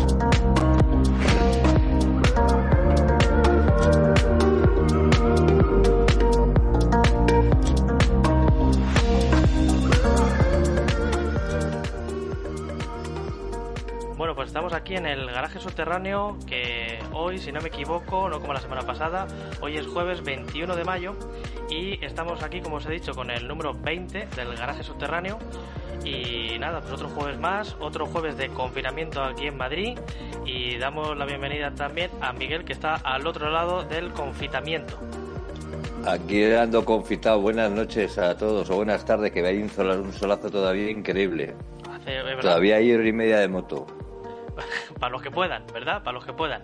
Bueno, pues estamos aquí en el garaje subterráneo que hoy, si no me equivoco, no como la semana pasada, hoy es jueves 21 de mayo y estamos aquí, como os he dicho, con el número 20 del garaje subterráneo y nada, pues otro jueves más, otro jueves de confinamiento aquí en Madrid y damos la bienvenida también a Miguel que está al otro lado del confitamiento. Aquí ando confitado. Buenas noches a todos o buenas tardes, que un, un solazo todavía increíble. todavía hay hora y media de moto. Para los que puedan, ¿verdad? Para los que puedan.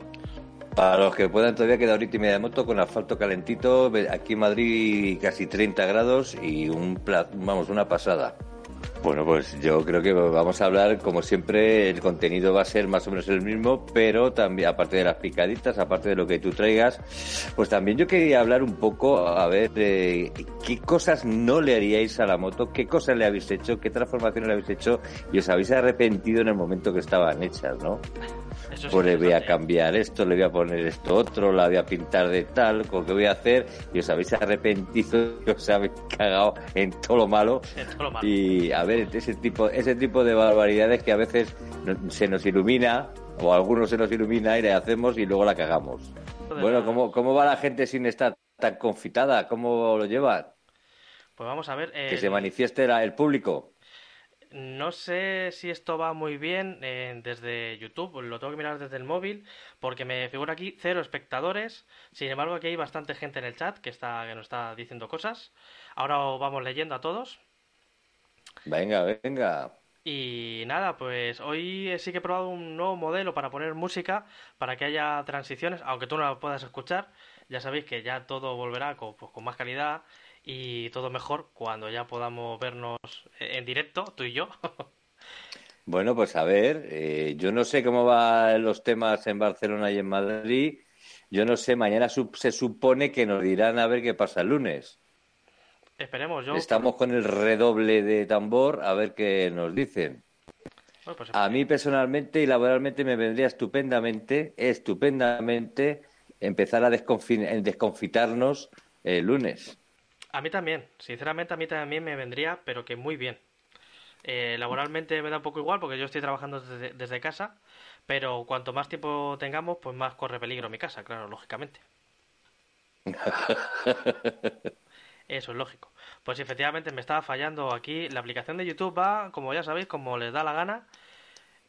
Para los que puedan, todavía queda ahorita y media de moto con asfalto calentito. Aquí en Madrid casi 30 grados y un vamos, una pasada. Bueno, pues yo creo que vamos a hablar, como siempre, el contenido va a ser más o menos el mismo, pero también, aparte de las picaditas, aparte de lo que tú traigas, pues también yo quería hablar un poco, a ver, de qué cosas no le haríais a la moto, qué cosas le habéis hecho, qué transformaciones le habéis hecho y os habéis arrepentido en el momento que estaban hechas, ¿no? pues le voy a cambiar esto, le voy a poner esto otro, la voy a pintar de tal, con qué voy a hacer, y os habéis arrepentido, y os habéis cagado en todo lo malo. Y a ver, ese tipo, ese tipo de barbaridades que a veces se nos ilumina, o a algunos se nos ilumina y le hacemos y luego la cagamos. Bueno, ¿cómo, cómo va la gente sin estar tan confitada? ¿Cómo lo lleva? Pues vamos a ver. Que se manifieste el público. No sé si esto va muy bien eh, desde YouTube, lo tengo que mirar desde el móvil, porque me figura aquí cero espectadores. Sin embargo, aquí hay bastante gente en el chat que, está, que nos está diciendo cosas. Ahora vamos leyendo a todos. Venga, venga. Y nada, pues hoy sí que he probado un nuevo modelo para poner música, para que haya transiciones, aunque tú no la puedas escuchar. Ya sabéis que ya todo volverá con, pues, con más calidad y todo mejor cuando ya podamos vernos en directo, tú y yo. bueno, pues a ver, eh, yo no sé cómo van los temas en Barcelona y en Madrid. Yo no sé, mañana se supone que nos dirán a ver qué pasa el lunes. Esperemos, yo. Estamos con el redoble de tambor a ver qué nos dicen. Pues a mí personalmente y laboralmente me vendría estupendamente, estupendamente empezar a desconfitarnos el lunes. A mí también, sinceramente a mí también me vendría, pero que muy bien. Eh, laboralmente me da un poco igual porque yo estoy trabajando desde, casa, pero cuanto más tiempo tengamos, pues más corre peligro mi casa, claro, lógicamente. Eso es lógico. Pues efectivamente me estaba fallando aquí. La aplicación de YouTube va, como ya sabéis, como les da la gana.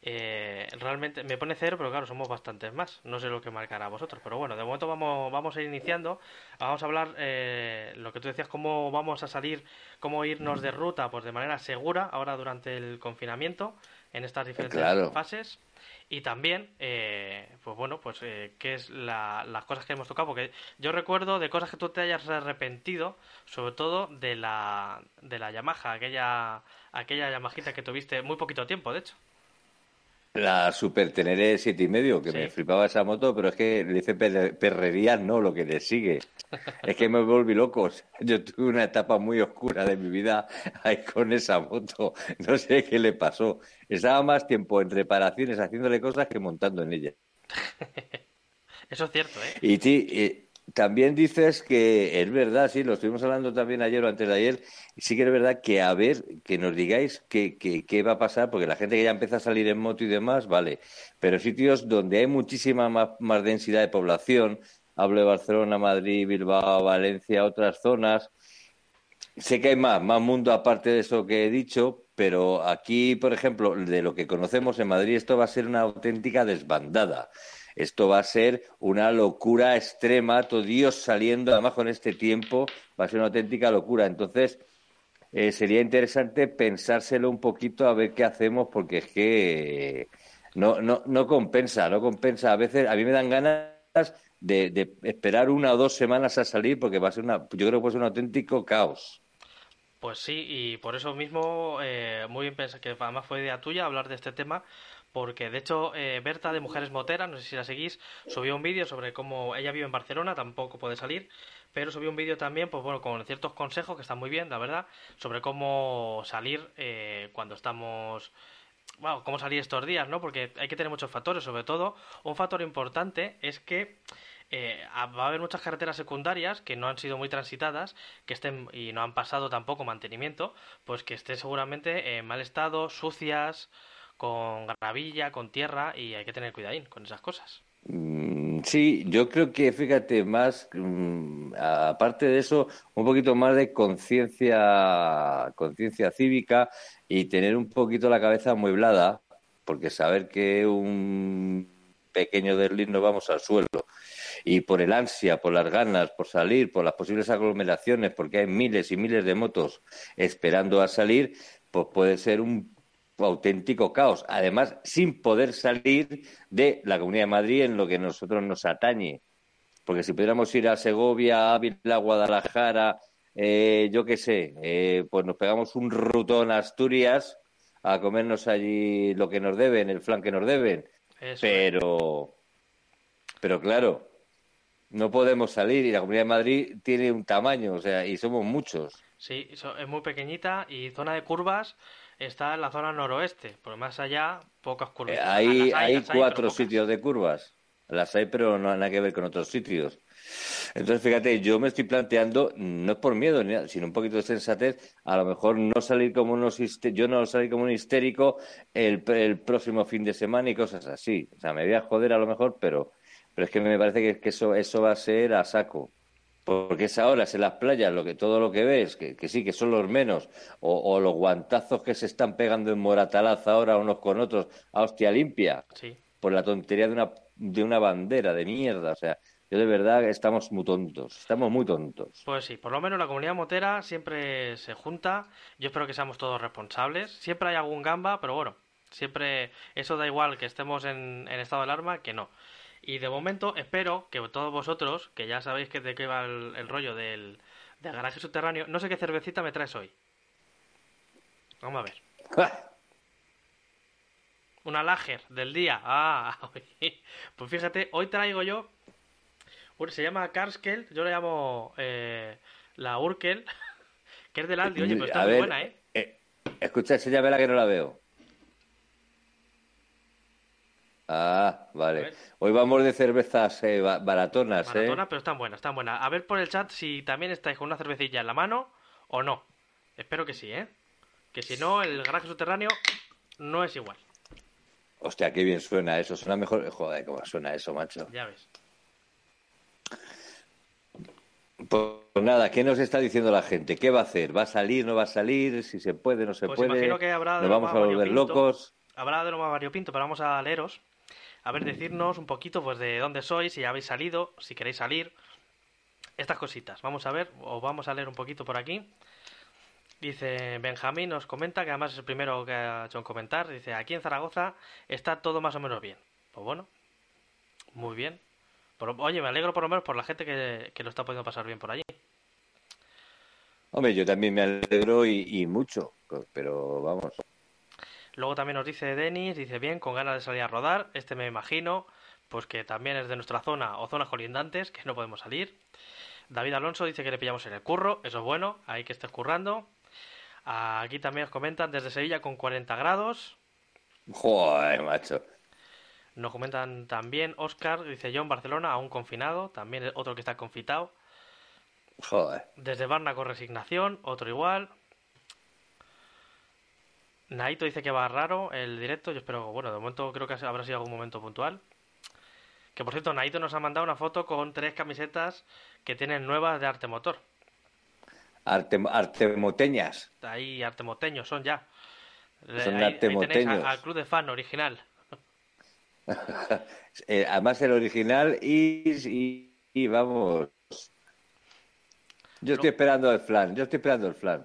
Eh, realmente me pone cero, pero claro, somos bastantes más. No sé lo que marcará a vosotros, pero bueno, de momento vamos, vamos a ir iniciando. Vamos a hablar eh, lo que tú decías, cómo vamos a salir, cómo irnos de ruta, pues de manera segura ahora durante el confinamiento en estas diferentes fases. Y también, eh, pues bueno, pues eh, qué es las cosas que hemos tocado, porque yo recuerdo de cosas que tú te hayas arrepentido, sobre todo de la, de la Yamaha, aquella, aquella Yamajita que tuviste muy poquito tiempo, de hecho. La Super Teneré siete y medio, que me flipaba esa moto, pero es que le dice perrería, no, lo que le sigue. es que me volví loco. Yo tuve una etapa muy oscura de mi vida ahí con esa moto. No sé qué le pasó. Estaba más tiempo en reparaciones haciéndole cosas que montando en ella. Eso es cierto, ¿eh? Y, ti, también dices que es verdad, sí, lo estuvimos hablando también ayer o antes de ayer, sí que es verdad que a ver, que nos digáis qué, qué, va a pasar, porque la gente que ya empieza a salir en moto y demás, vale, pero sitios donde hay muchísima más, más densidad de población, hablo de Barcelona, Madrid, Bilbao, Valencia, otras zonas, sé que hay más, más mundo aparte de eso que he dicho, pero aquí, por ejemplo, de lo que conocemos en Madrid, esto va a ser una auténtica desbandada. Esto va a ser una locura extrema, todo Dios saliendo, además con este tiempo, va a ser una auténtica locura. Entonces, eh, sería interesante pensárselo un poquito a ver qué hacemos, porque es que no, no, no compensa, no compensa. A veces a mí me dan ganas de, esperar una o dos semanas a salir porque va a ser una, yo creo que puede ser un auténtico caos. Pues sí, y por eso mismo, eh, muy bien pensado, que además fue idea tuya hablar de este tema, porque de hecho eh, Berta de Mujeres Moteras, no sé si la seguís, subió un vídeo sobre cómo ella vive en Barcelona, tampoco puede salir, pero subió un vídeo también, pues bueno, con ciertos consejos que están muy bien, la verdad, sobre cómo salir eh, cuando estamos bueno, cómo salir estos días, ¿no? Porque hay que tener muchos factores, sobre todo un factor importante es que eh, va a haber muchas carreteras secundarias que no han sido muy transitadas, que estén y no han pasado tampoco mantenimiento, pues que estén seguramente en mal estado, sucias, con gravilla, con tierra y hay que tener cuidadín con esas cosas. Mm, sí, yo creo que, fíjate, más, mm, aparte de eso, un poquito más de conciencia, conciencia cívica y tener un poquito la cabeza mueblada, porque saber que un pequeño desliz nos vamos al suelo y por el ansia, por las ganas, por salir, por las posibles aglomeraciones, porque hay miles y miles de motos esperando a salir, pues puede ser un auténtico caos. Además, sin poder salir de la Comunidad de Madrid en lo que nosotros nos atañe. Porque si pudiéramos ir a Segovia, Ávila, Guadalajara, eh, yo qué sé, eh, pues nos pegamos un rutón a Asturias a comernos allí lo que nos deben, el flan que nos deben. pero, pero claro, no podemos salir y la Comunidad de Madrid tiene un tamaño, o sea, y somos muchos. Sí, es muy pequeñita y zona de curvas está en la zona noroeste, por más allá, pocas curvas. Eh, hay, hay, cuatro sitios de curvas. Las hay, pero no hay nada que ver con otros sitios. Entonces, fíjate, yo me estoy planteando, no es por miedo, sino un poquito de sensatez, a lo mejor no salir como unos yo no salir como un histérico el, el, próximo fin de semana y cosas así. O sea, me voy a joder a lo mejor, pero, pero es que me parece que, que eso, eso va a ser a saco porque es ahora en las playas lo que todo lo que ves, que, que sí, que son los menos, o, los guantazos que se están pegando en Moratalaz ahora unos con otros a hostia limpia, por la tontería de una, de una bandera de mierda, o sea, yo de verdad estamos muy tontos, estamos muy tontos. Pues sí, por lo menos la comunidad motera siempre se junta, yo espero que seamos todos responsables, siempre hay algún gamba, pero bueno, siempre eso da igual que estemos en, en estado de alarma que no. Y de momento espero que todos vosotros, que ya sabéis que de qué va el, rollo del, garaje subterráneo, no sé qué cervecita me traes hoy. Vamos a ver. Una lager del día. Ah, pues fíjate, hoy traigo yo. Se llama Karskel, yo le llamo eh, la Urkel, que es del Aldi. Oye, pues está muy buena, ¿eh? eh escucha, enséñame la que no la veo. Ah, vale. Hoy vamos de cervezas eh, baratonas, ¿eh? Baratonas, pero están buenas, están buenas. A ver por el chat si también estáis con una cervecilla en la mano o no. Espero que sí, ¿eh? Que si no, el garaje subterráneo no es igual. Hostia, qué bien suena eso. Suena mejor. Joder, cómo suena eso, macho. Ya ves. Pues nada, ¿qué nos está diciendo la gente? ¿Qué va a hacer? ¿Va a salir, no va a salir? Si se puede, no se pues puede. Imagino que habrá ¿Nos vamos a volver locos? Habrá de lo más variopinto, pero vamos a leeros a ver, decirnos un poquito pues de dónde sois, si ya habéis salido, si queréis salir. Estas cositas. Vamos a ver, o vamos a leer un poquito por aquí. Dice Benjamín, nos comenta, que además es el primero que ha hecho un comentar. Dice, aquí en Zaragoza está todo más o menos bien. Pues bueno, muy bien. oye, me alegro por lo menos por la gente que, que, lo está pudiendo pasar bien por allí. Hombre, yo también me alegro y mucho, pero vamos, Luego también nos dice Denis, dice bien, con ganas de salir a rodar. Este me imagino, pues que también es de nuestra zona o zonas colindantes, que no podemos salir. David Alonso dice que le pillamos en el curro, eso es bueno, hay que estar currando. Aquí también nos comentan desde Sevilla con 40 grados. Joder, macho. Nos comentan también Oscar, dice yo en Barcelona, aún confinado, también otro que está confitado. Joder. Desde Barna con resignación, otro igual. Naito dice que va raro el directo. Yo espero, bueno, de momento creo que habrá sido algún momento puntual. Que por cierto, Naito nos ha mandado una foto con tres camisetas que tienen nuevas de arte motor. Arte, artemoteñas. Ahí, artemoteños son ya. Son artemoteños. al club de fan original. Eh, además el original y, y, vamos. Yo estoy esperando el flan, yo estoy esperando el flan.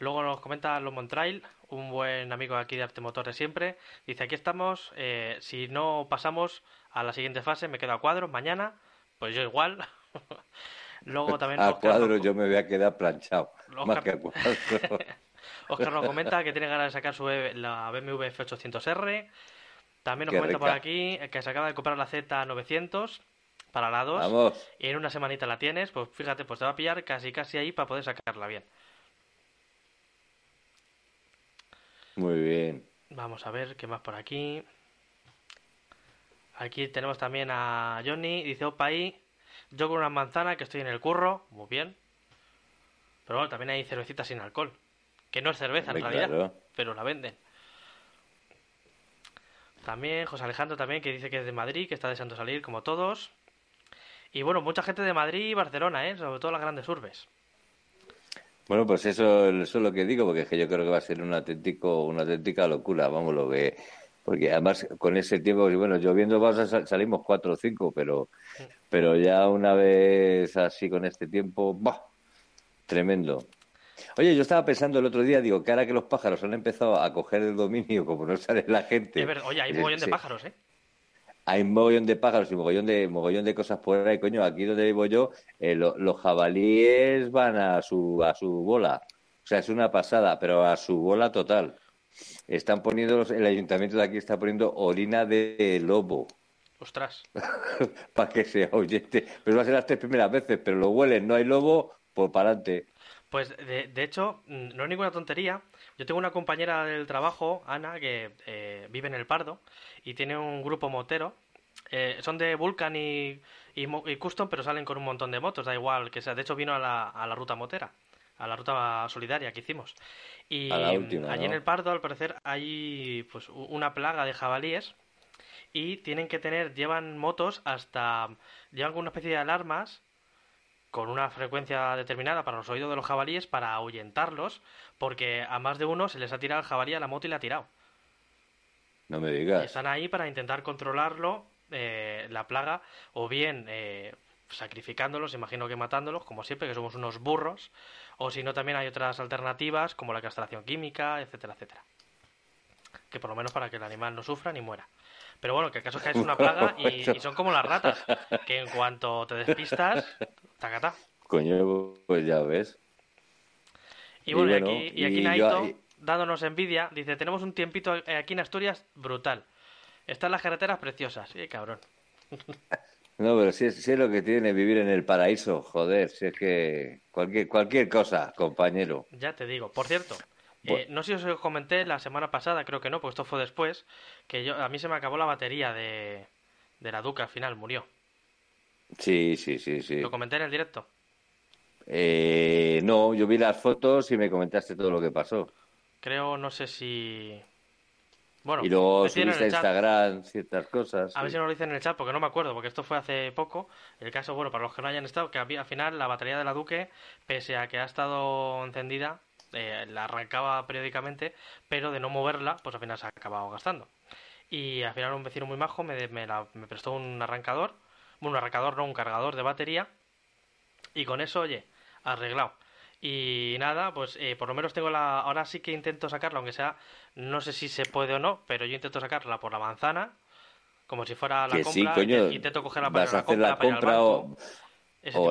Luego nos comenta los Montrail, un buen amigo aquí de Arte Motor de siempre. Dice, aquí estamos, eh, si no pasamos a la siguiente fase, me quedo a cuadros mañana, pues yo igual. Luego también... A Oscar cuadro nos- yo me voy a quedar planchado. Oscar- Más que a cuadro. Oscar nos comenta que tiene ganas de sacar su la BMW F800R. También nos Qué comenta por aquí que se acaba de comprar la Z900 para la 2 Vamos. y en una semanita la tienes. Pues fíjate, pues te va a pillar casi casi ahí para poder sacarla bien. Muy bien. Vamos a ver qué más por aquí. Aquí tenemos también a Johnny. Dice, opa ahí. Yo con una manzana que estoy en el curro. Muy bien. Pero bueno, también hay cervecita sin alcohol. Que no es cerveza en realidad. claro. Pero la venden. También José Alejandro también que dice que es de Madrid, que está deseando salir como todos. Y bueno, mucha gente de Madrid y Barcelona, ¿eh? Sobre todo las grandes urbes. Bueno, pues eso, eso es lo que digo, porque es que yo creo que va a ser un auténtico, una auténtica locura, vamos, lo que, porque además con ese tiempo, bueno, lloviendo vas a sal- salimos cuatro o cinco, pero, pero ya una vez así con este tiempo, ¡bah! tremendo. Oye, yo estaba pensando el otro día, digo, que ahora que los pájaros han empezado a coger el dominio, como no sale la gente. Es verdad, oye, hay un Sí, mogollón de pájaros, ¿eh? Hay mogollón de pájaros y mogollón de, mogollón de cosas por ahí, coño. Aquí donde vivo yo, eh, lo- los jabalíes van a su, a su bola. O sea, es una pasada, pero a su bola total. Están poniendo, los- el ayuntamiento de aquí está poniendo orina de lobo Ostras. para que se oyente. Pero va a ser las tres primeras veces, pero lo huelen, no hay lobo, pues para adelante. Pues de, de hecho, mm, no es ninguna tontería. Yo tengo una compañera del trabajo, Ana, que eh, vive en el Pardo y tiene un grupo motero. Eh, son de Vulcan y, y, Custom, pero salen con un montón de motos, da igual que sea. De hecho, vino a la, a la ruta motera, a la ruta solidaria que hicimos. Y última, allí en el Pardo, al parecer, hay pues una plaga de jabalíes y tienen que tener, llevan motos hasta, llevan una especie de alarmas con una frecuencia determinada para los oídos de los jabalíes para ahuyentarlos, porque a más de uno se les ha tirado el jabalí a la moto y le ha tirado. No me Y digas. están ahí para intentar controlarlo, eh, la plaga, o bien eh, sacrificándolos, imagino que matándolos, como siempre, que somos unos burros, o si no, también hay otras alternativas, como la castración química, etcétera, etcétera. Que por lo menos para que el animal no sufra ni muera. Pero bueno, que el caso es que es una plaga y, y son como las ratas, que en cuanto te despistas, tacatá. Coño, pues ya ves. Y Y bueno, y aquí, y aquí y Naito, yo- dándonos envidia, dice, tenemos un tiempito aquí en Asturias brutal. Están las carreteras preciosas. Sí, cabrón. No, pero si es, si es lo que tiene vivir en el paraíso, joder, si es que cualquier, cualquier cosa, compañero. Ya te digo. Por cierto, eh, no sé si os comenté la semana pasada, creo que no, pues esto fue después, que yo a mí se me acabó la batería de, de la Duca al final, murió. Sí, sí, sí, sí. Lo comenté en el directo. Eh, no, yo vi las fotos y me comentaste todo lo que pasó. Creo, no sé si... Bueno, y luego subiste a. Instagram ciertas cosas. A ver si nos lo dicen en el chat, porque no me acuerdo, porque esto fue hace poco. El caso, bueno, para los que no hayan estado, que al final la batería de la Duque, pese a que ha estado encendida, eh, la arrancaba periódicamente, pero de no moverla, pues al final se ha acabado gastando. Y al final un vecino muy majo me, me, la- me prestó un arrancador, bueno, un arrancador, no, un cargador de batería, y con eso, oye, arreglado. Y nada, pues eh, por lo menos tengo la... Ahora sí que intento sacarla, aunque sea... No sé si se puede o no, pero yo intento sacarla por la manzana, como si fuera la Que sí, compra. coño, inte- intento cogerla para vas a hacer la compra o,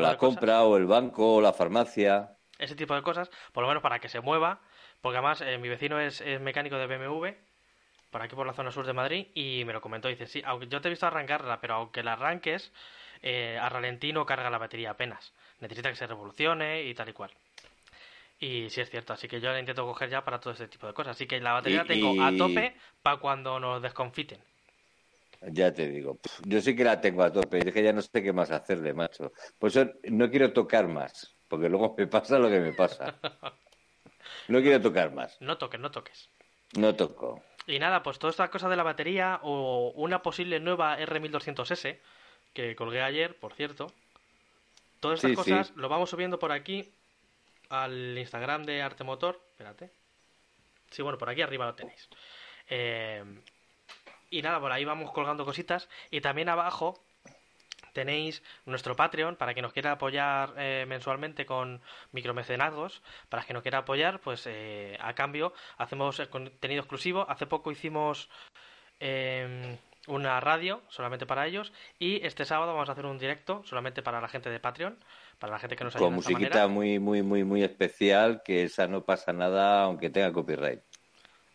la cosas. compra o el banco o la farmacia. Ese tipo de cosas, por lo menos para que se mueva, porque además eh, mi vecino es, es mecánico de BMW, por aquí por la zona sur de Madrid, y me lo comentó, dice, sí, aunque yo te he visto arrancarla, pero aunque la arranques, eh, a ralentí no carga la batería apenas. Necesita que se revolucione y tal y cual. Y sí es cierto, así que yo la intento coger ya para todo este tipo de cosas. Así que la batería Y- la tengo a tope para cuando nos desconfiten. Ya te digo, yo sí que la tengo a tope, es que ya no sé qué más hacerle, macho. Por eso no quiero tocar más, porque luego me pasa lo que me pasa. No quiero tocar más, No toques, no toques. no toco. Y nada, pues toda esta cosa de la batería o una posible nueva R1200S que colgué ayer, por cierto. Todas estas Sí, cosas sí. lo vamos subiendo por aquí al Instagram de Arte Motor. Espérate. Sí, bueno, por aquí arriba lo tenéis. Eh, y nada, por ahí vamos colgando cositas. Y también abajo tenéis nuestro Patreon para quien nos quiera apoyar eh, mensualmente con micromecenazgos. Para quien nos quiera apoyar, pues eh, a cambio hacemos el contenido exclusivo. Hace poco hicimos em, una radio solamente para ellos y este sábado vamos a hacer un directo solamente para la gente de Patreon, para la gente que nos ayuda Con musiquita muy, muy, muy, muy especial, que esa no pasa nada aunque tenga copyright.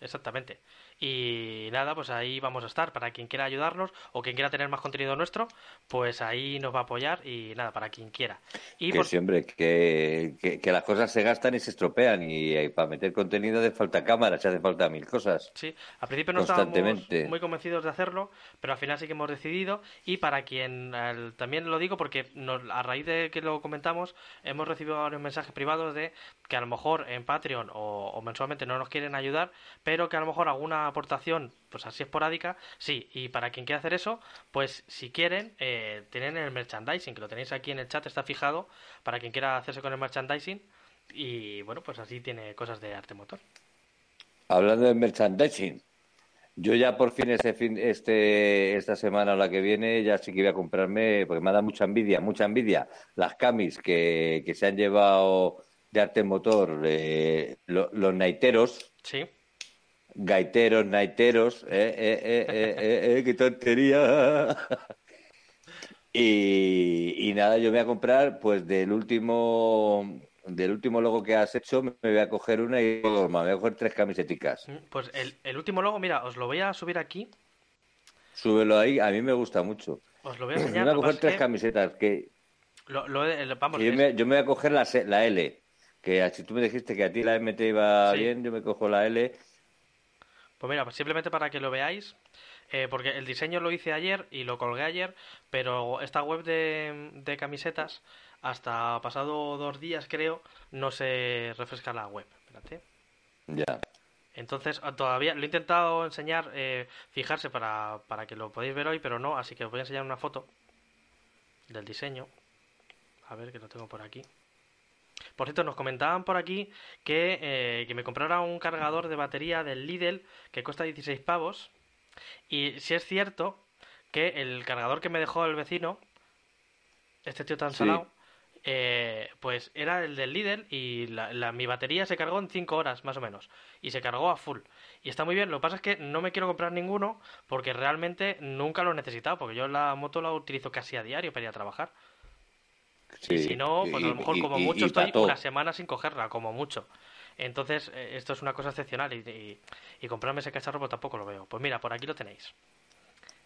Exactamente. Y nada, pues ahí vamos a estar. Para quien quiera ayudarnos o quien quiera tener más contenido nuestro, pues ahí nos va a apoyar y nada, para quien quiera. Y que siempre, que, que, las cosas se gastan y se estropean y, para meter contenido hace falta cámaras, hace falta mil cosas. Sí, al principio no estábamos muy convencidos de hacerlo, pero al final sí que hemos decidido y para quien, también lo digo porque a raíz de que lo comentamos, hemos recibido varios mensajes privados de que a lo mejor en Patreon o, mensualmente no nos quieren ayudar, pero que a lo mejor alguna aportación pues así esporádica, sí, y para quien quiera hacer eso, pues si quieren, eh, tienen el merchandising, que lo tenéis aquí en el chat, está fijado, para quien quiera hacerse con el merchandising, y bueno, pues así tiene cosas de arte motor. Hablando de merchandising, yo ya por fin este fin, este, esta semana o la que viene, ya sí que voy a comprarme, porque me da mucha envidia, mucha envidia, las camis que, que se han llevado de arte motor, eh, los naiteros. Sí gaiteros, naiteros, eh, eh, eh, eh, qué tontería. y, y, nada, yo me voy a comprar, pues del último del último logo que has hecho, me voy a coger una y me voy a coger tres camiseticas. Mm, pues el, el último logo, mira, os lo voy a subir aquí. Súbelo ahí, a mí me gusta mucho. Os lo voy a enseñar. Me voy a coger tres camisetas que... Lo, lo, vamos, yo, me, yo, me, voy a coger la, la L, que si tú me dijiste que a ti la M te iba bien, yo me cojo la L pues mira, simplemente para que lo veáis, eh, porque el diseño lo hice ayer y lo colgué ayer, pero esta web de, camisetas, hasta pasado dos días creo, no se refresca la web. Espérate. Ya. Entonces, ah, todavía lo he intentado enseñar, eh, fijarse para, para que lo podáis ver hoy, pero no, así que os voy a enseñar una foto del diseño. A ver, que lo tengo por aquí. Por cierto, nos comentaban por aquí que, eh, que me comprara un cargador de batería del Lidl que cuesta 16 pavos. Y si es cierto que el cargador que me dejó el vecino, este tío tan salado, eh, pues era el del Lidl y la, mi batería se cargó en 5 horas más o menos. Y se cargó a full. Y está muy bien, lo que pasa es que no me quiero comprar ninguno porque realmente nunca lo he necesitado, porque yo la moto la utilizo casi a diario para ir a trabajar y si no, pues a lo mejor como mucho estoy una semana sin cogerla, como mucho. Entonces, eh, esto es una cosa excepcional y, y, comprarme ese cacharro pues tampoco lo veo. Pues mira, por aquí lo tenéis.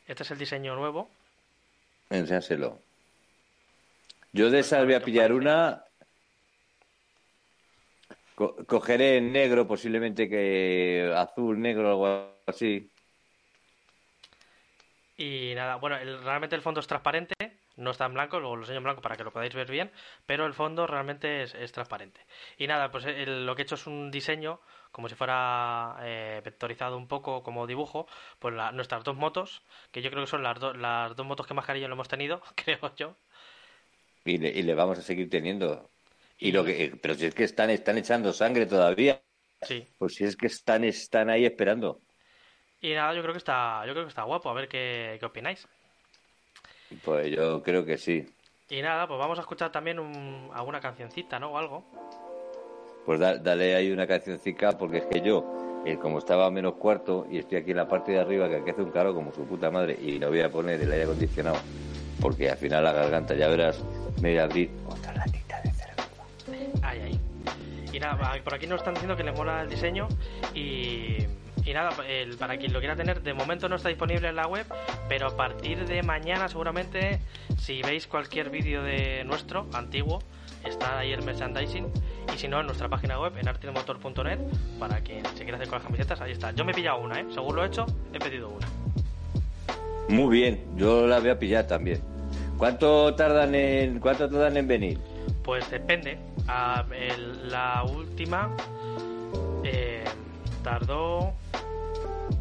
Este es el diseño nuevo. Enséñaselo. Yo de esas voy a pillar una. cogeré en negro, posiblemente que azul, negro, algo así. Y nada, bueno, realmente el fondo es transparente no está en blanco, luego lo enseño en blanco para que lo podáis ver bien, pero el fondo realmente es, transparente. Y nada, pues lo que he hecho es un diseño como si fuera eh, vectorizado un poco como dibujo, pues nuestras dos motos, que yo creo que son las, las dos motos que más cariño lo hemos tenido, creo yo. Y le, vamos a seguir teniendo. Y, lo que, pero si es que están, están echando sangre todavía. Sí. Pues si es que están, están ahí esperando. Y nada, yo creo que está, yo creo que está guapo, a ver qué, qué opináis. Pues yo creo que sí. Y nada, pues vamos a escuchar también alguna cancioncita, ¿no? O algo. Pues dale ahí una cancioncita, porque es que yo, eh, como estaba a menos cuarto y estoy aquí en la parte de arriba, que aquí hace un caro como su puta madre, y no voy a poner el aire acondicionado, porque al final la garganta, ya verás, me voy a abrir otra latita de cerveza. Ay, ay. Y nada, por aquí nos están diciendo que les mola el diseño y y nada, el, para quien lo quiera tener, de momento no está disponible en la web, pero a partir de mañana seguramente, si veis cualquier vídeo de nuestro, antiguo, está ahí el merchandising. Y si no, en nuestra página web, en artemotor.net, para quien se quiera hacer con las camisetas, ahí está. Yo me he pillado una, ¿eh? Según lo he hecho, he pedido una. Muy bien, yo la voy a pillar también. ¿Cuánto tardan en, cuánto tardan en venir? Pues depende. A, la última eh, tardó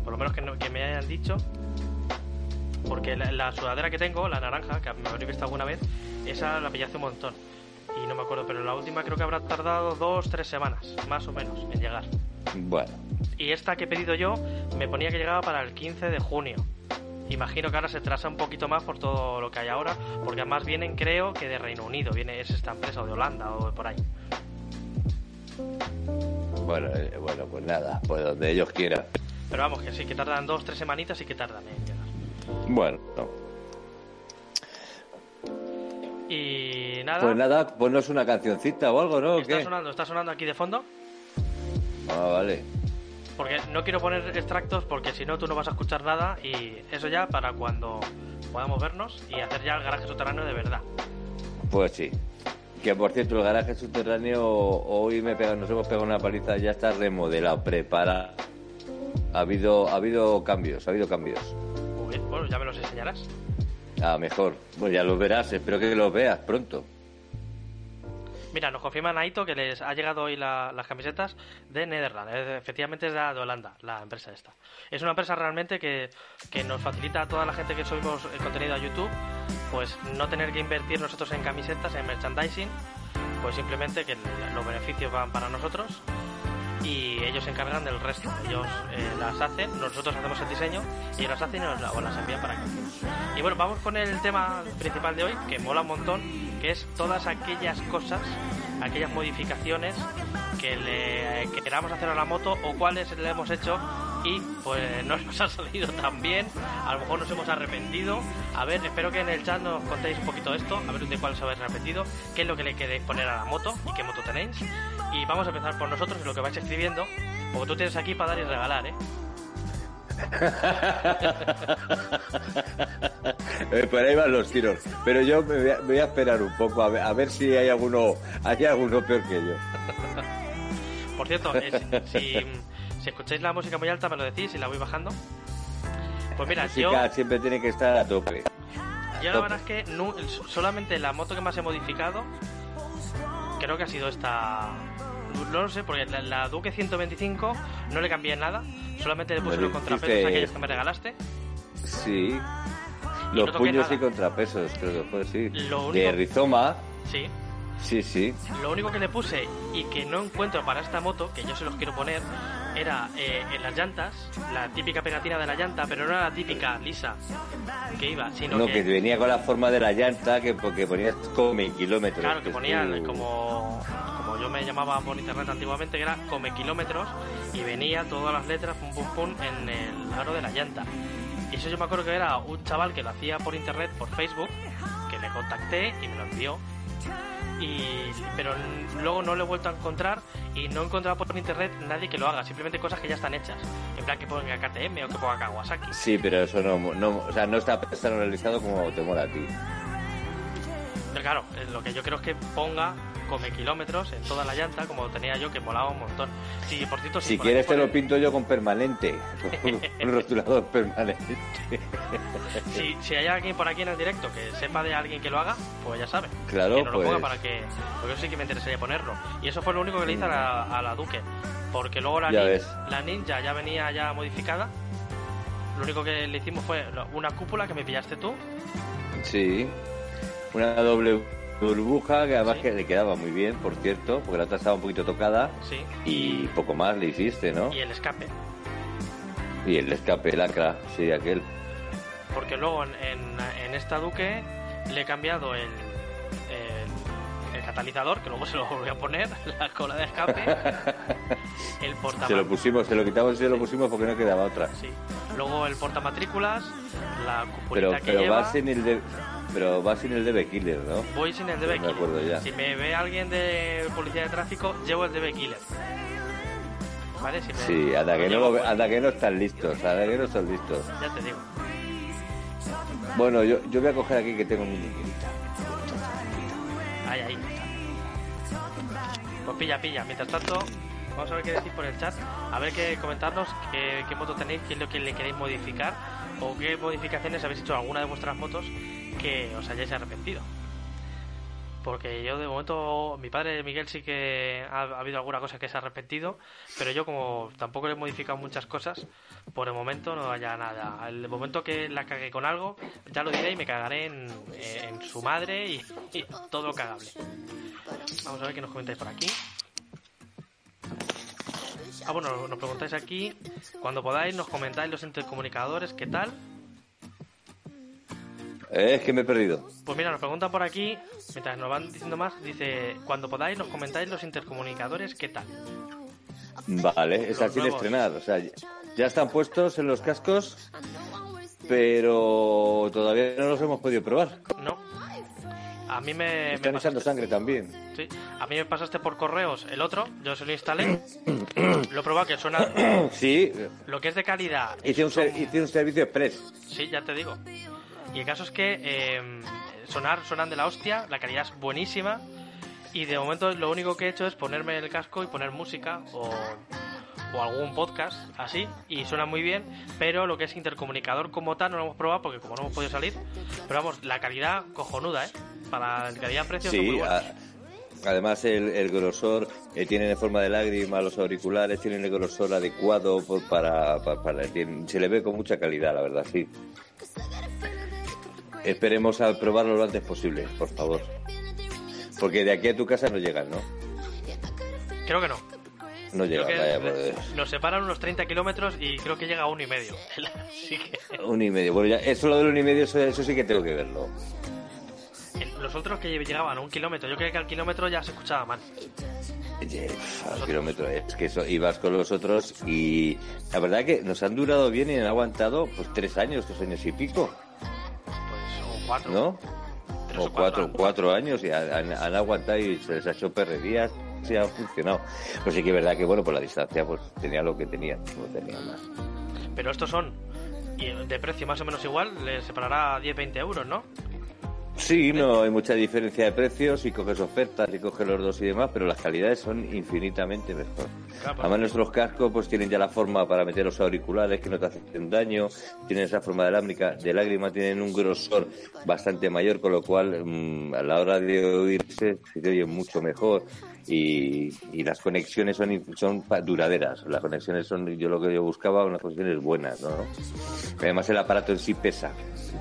por lo menos que, me hayan dicho, porque la, sudadera que tengo, la naranja, que me habréis visto alguna vez, esa la pillé hace un montón. Y no me acuerdo, pero la última creo que habrá tardado dos, tres semanas, más o menos, en llegar. Bueno. Y esta que he pedido yo me ponía que llegaba para el 15 de junio. Imagino que ahora se trasa un poquito más por todo lo que hay ahora, porque además vienen, creo, que de Reino Unido, viene es esta empresa, o de Holanda, o de por ahí. Bueno, eh, bueno, pues nada, pues donde ellos quieran. Pero vamos, que sí, que tardan dos, tres semanitas y que tardan en llegar. Bueno, no. Y nada, Pues nada, ponnos una cancioncita o algo, ¿no? ¿O está qué? sonando, está sonando aquí de fondo. Ah, vale. Porque no quiero poner extractos porque si no tú no vas a escuchar nada y eso ya para cuando podamos vernos y hacer ya el garaje subterráneo de verdad. Pues sí. Que por cierto, el garaje subterráneo hoy me pega, nos hemos pegado una paliza, ya está remodelado, preparado. Ha habido, ha habido cambios, ha habido cambios. Muy bien, bueno, ya me los enseñarás. Ah, mejor. Bueno, ya los verás, espero que los veas pronto. Mira, nos confirma Naito que les ha llegado hoy la- las camisetas de Netherlands. Efectivamente es de, Holanda, la empresa esta. Es una empresa realmente que, que nos facilita a toda la gente que subimos el contenido a YouTube, pues no tener que invertir nosotros en camisetas, en merchandising, pues simplemente que los beneficios van para nosotros y ellos se encargan del resto. Ellos eh, las hacen, nosotros hacemos el diseño y ellos las hacen y nos la- las envían para acá. Y bueno, vamos con el tema principal de hoy, que mola un montón, que es todas aquellas cosas, aquellas modificaciones que le que queramos hacer a la moto o cuáles le hemos hecho y pues no nos ha salido tan bien, a lo mejor nos hemos arrepentido. A ver, espero que en el chat nos contéis un poquito esto, a ver de cuál os habéis arrepentido, qué es lo que le queréis poner a la moto y qué moto tenéis. Y vamos a empezar por nosotros, en lo que vais escribiendo, porque tú tienes aquí para dar y regalar, ¿eh? Eh, por ahí van los tiros. Pero yo me voy a, me voy a esperar un poco a ver, a ver si hay alguno, hay alguno peor que yo. Por cierto, eh, si, si escucháis la música muy alta me lo decís y la voy bajando. Pues mira, yo, siempre tiene que estar a tope. yo la verdad es que nu- solamente la moto que más he modificado creo que ha sido esta... No lo sé, porque la, la Duque 125 no le cambié nada, solamente le puse No los contrapesos hiciste- aquellos que me regalaste. Sí. Y Los no puños nada. y contrapesos, creo que fue, sí. Lo De rizoma, Sí, sí, sí. Lo único que le puse y que no encuentro para esta moto, que yo se los quiero poner, era eh, en las llantas, la típica pegatina de la llanta, pero no era la típica lisa que iba, sino No, que, que venía con la forma de la llanta, que porque ponías come kilómetros. claro, que es ponían tú- como, como yo me llamaba por internet antiguamente, que era come kilómetros y venía todas las letras pum pum pum en el aro de la llanta. Y eso yo me acuerdo que era un chaval que lo hacía por internet, por Facebook, que le contacté y me lo envió. Y, pero luego no lo he vuelto a encontrar y no he encontrado por internet nadie que lo haga, simplemente cosas que ya están hechas. En plan que ponga KTM o que ponga Kawasaki. Sí, pero eso no, no, o sea, no está personalizado como te mola a ti. Claro, eh, lo que yo creo es que ponga come kilómetros en toda la llanta, como tenía yo, que molaba un montón. Sí, por cierto, Si por quieres te lo pinto yo con permanente, con un rotulador permanente. Si, si hay alguien por aquí en el directo que sepa de alguien que lo haga, pues ya sabe. Claro, que lo pues. ponga para que. Porque eso sí que me interesaría ponerlo. Y eso fue lo único que le hice a la, a la Duque. Porque luego la, nin- la Ninja ya venía ya modificada. Lo único que le hicimos fue una cúpula que me pillaste tú. Sí, una doble burbuja que además Sí. que le quedaba muy bien, por cierto, porque la otra estaba un poquito tocada Sí. y poco más le hiciste, ¿no? Y el escape. Y el escape lacra, sí, aquel. Porque luego en, en- en esta Duque le he cambiado el, el, el catalizador, que luego se lo voy a poner, la cola de escape, el Se lo portamatrículas. pusimos, se lo quitamos y se lo pusimos porque no quedaba otra. Sí. Luego el portamatrículas, la Pero, cupulita que pero lleva. va sin el de, pero va sin el de Killer, ¿no? Voy sin el DB me acuerdo ya. Si me ve alguien de policía de tráfico, llevo el DB Killer. ¿Vale? Si me- Sí, anda que no, pues, anda que no están listos, anda que no son listos. Ya te digo. Bueno, yo, yo voy a coger aquí que tengo mi liquidita. Ahí, ahí. Pues pilla, pilla. Mientras tanto, vamos a ver qué decís por el chat. A ver qué comentarnos, qué, qué moto tenéis, qué es lo que le queréis modificar o qué modificaciones habéis hecho a alguna de vuestras motos que os hayáis arrepentido. Porque yo de momento, mi padre Miguel sí que ha, ha habido alguna cosa que se ha arrepentido, pero yo como tampoco le he modificado muchas cosas, por el momento no haya nada. El momento que la cagué con algo, ya lo diré y me cagaré en, en su madre y, y todo lo cagable. Vamos a ver qué nos comentáis por aquí. Ah, bueno, nos preguntáis aquí. Cuando podáis, nos comentáis los intercomunicadores, ¿qué tal? Eh, es que me he perdido. Pues mira, nos pregunta por aquí, mientras nos van diciendo más, dice, cuando podáis nos comentáis los intercomunicadores, ¿qué tal? Vale, es así de estrenar. O sea, ya están puestos en los cascos, pero todavía no los hemos podido probar. No. A mí me... Están me echando sangre también. Sí. A mí me pasaste por correos el otro, yo se lo instalé, lo he probado que suena... Sí. Lo que es de calidad... Hice un, hice un servicio express. Sí, ya te digo. Y el caso es que eh, sonar, sonan de la hostia, la calidad es buenísima. Y de momento lo único que he hecho es ponerme el casco y poner música o, o algún podcast así. Y suena muy bien, pero lo que es intercomunicador como tal no lo hemos probado porque como no hemos podido salir. Pero vamos, la calidad cojonuda, ¿eh? Para la calidad-precio muy Sí, a- además el, el grosor eh, tienen en forma de lágrima los auriculares, tienen el grosor adecuado por- para, para, para- tienen- se le ve con mucha calidad, la verdad, sí. Esperemos a probarlo lo antes posible, por favor. Porque de aquí a tu casa no llegan, ¿no? Creo que no. No Creo que vaya, pues, nos separan unos 30 kilómetros y creo que llega a uno y medio. Así que... un y medio. Bueno, ya, eso lo del un y medio, eso, eso sí que tengo que verlo. Los otros que llegaban a un kilómetro, yo creía que al kilómetro ya se escuchaba mal. Al kilómetro, es que eso, ibas con los otros y la verdad que nos han durado bien y han aguantado pues tres años, tres años y pico, cuatro. ¿no? Tres o cuatro, cuatro, años y han, han aguantado y se les ha hecho perrerías y ha funcionado. Pues sí que es verdad que, bueno, por la distancia pues tenía lo que tenía, no tenía más. Pero estos son de precio más o menos igual, les separará 10-20 euros, ¿no? Sí, no hay mucha diferencia de precios si coges ofertas y coges los dos y demás, pero las calidades son infinitamente mejor. Además nuestros cascos pues tienen ya la forma para meter los auriculares que no te hacen daño, tienen esa forma de lágrima, de lágrima tienen un grosor bastante mayor, con lo cual mm, a la hora de oírse se te oye mucho mejor y, y las conexiones son son duraderas. Las conexiones son yo lo que yo buscaba unas conexiones buenas, ¿no? Además el aparato en sí pesa.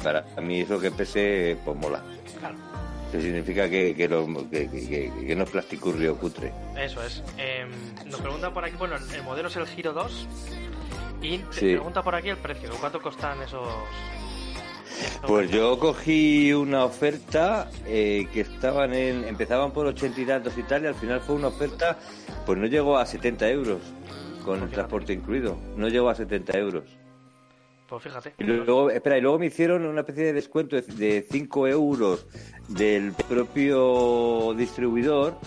Para mí eso que pese pues mola. claro, Que significa que, que, lo- que, que- no es plasticurrio cutre. eso es. Em, nos pregunta por aquí, bueno, el, el modelo es el Giro 2 y Sí. pregunta por aquí el precio, ¿cuánto costan esos? Pues yo cogí una oferta eh, que estaban en, empezaban por ochenta y tantos y tal, y al final fue una oferta, pues no llegó a 70 euros, con el transporte incluido, no llegó a 70 euros. Pues fíjate. Y luego, espera, y luego me hicieron una especie de descuento de- de 5 euros del propio distribuidor,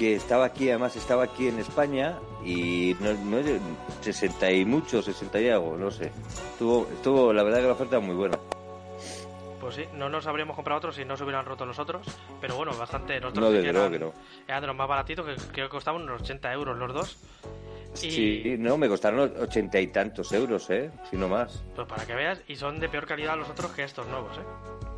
que estaba aquí, además estaba aquí en España, y no, no 60 y mucho, 60 y algo, no sé. Estuvo, estuvo, la verdad que la oferta muy buena. Pues sí, no nos habríamos comprado otros si no se hubieran roto los otros, pero bueno, bastante. Nosotros No, desde que luego eran, que no. eran de los más baratitos, que creo que costaban unos 80 euros los dos. Y Sí, no, me costaron ochenta y tantos euros, ¿eh? Si no más. pues para que veas, y son de peor calidad los otros que estos nuevos, ¿eh?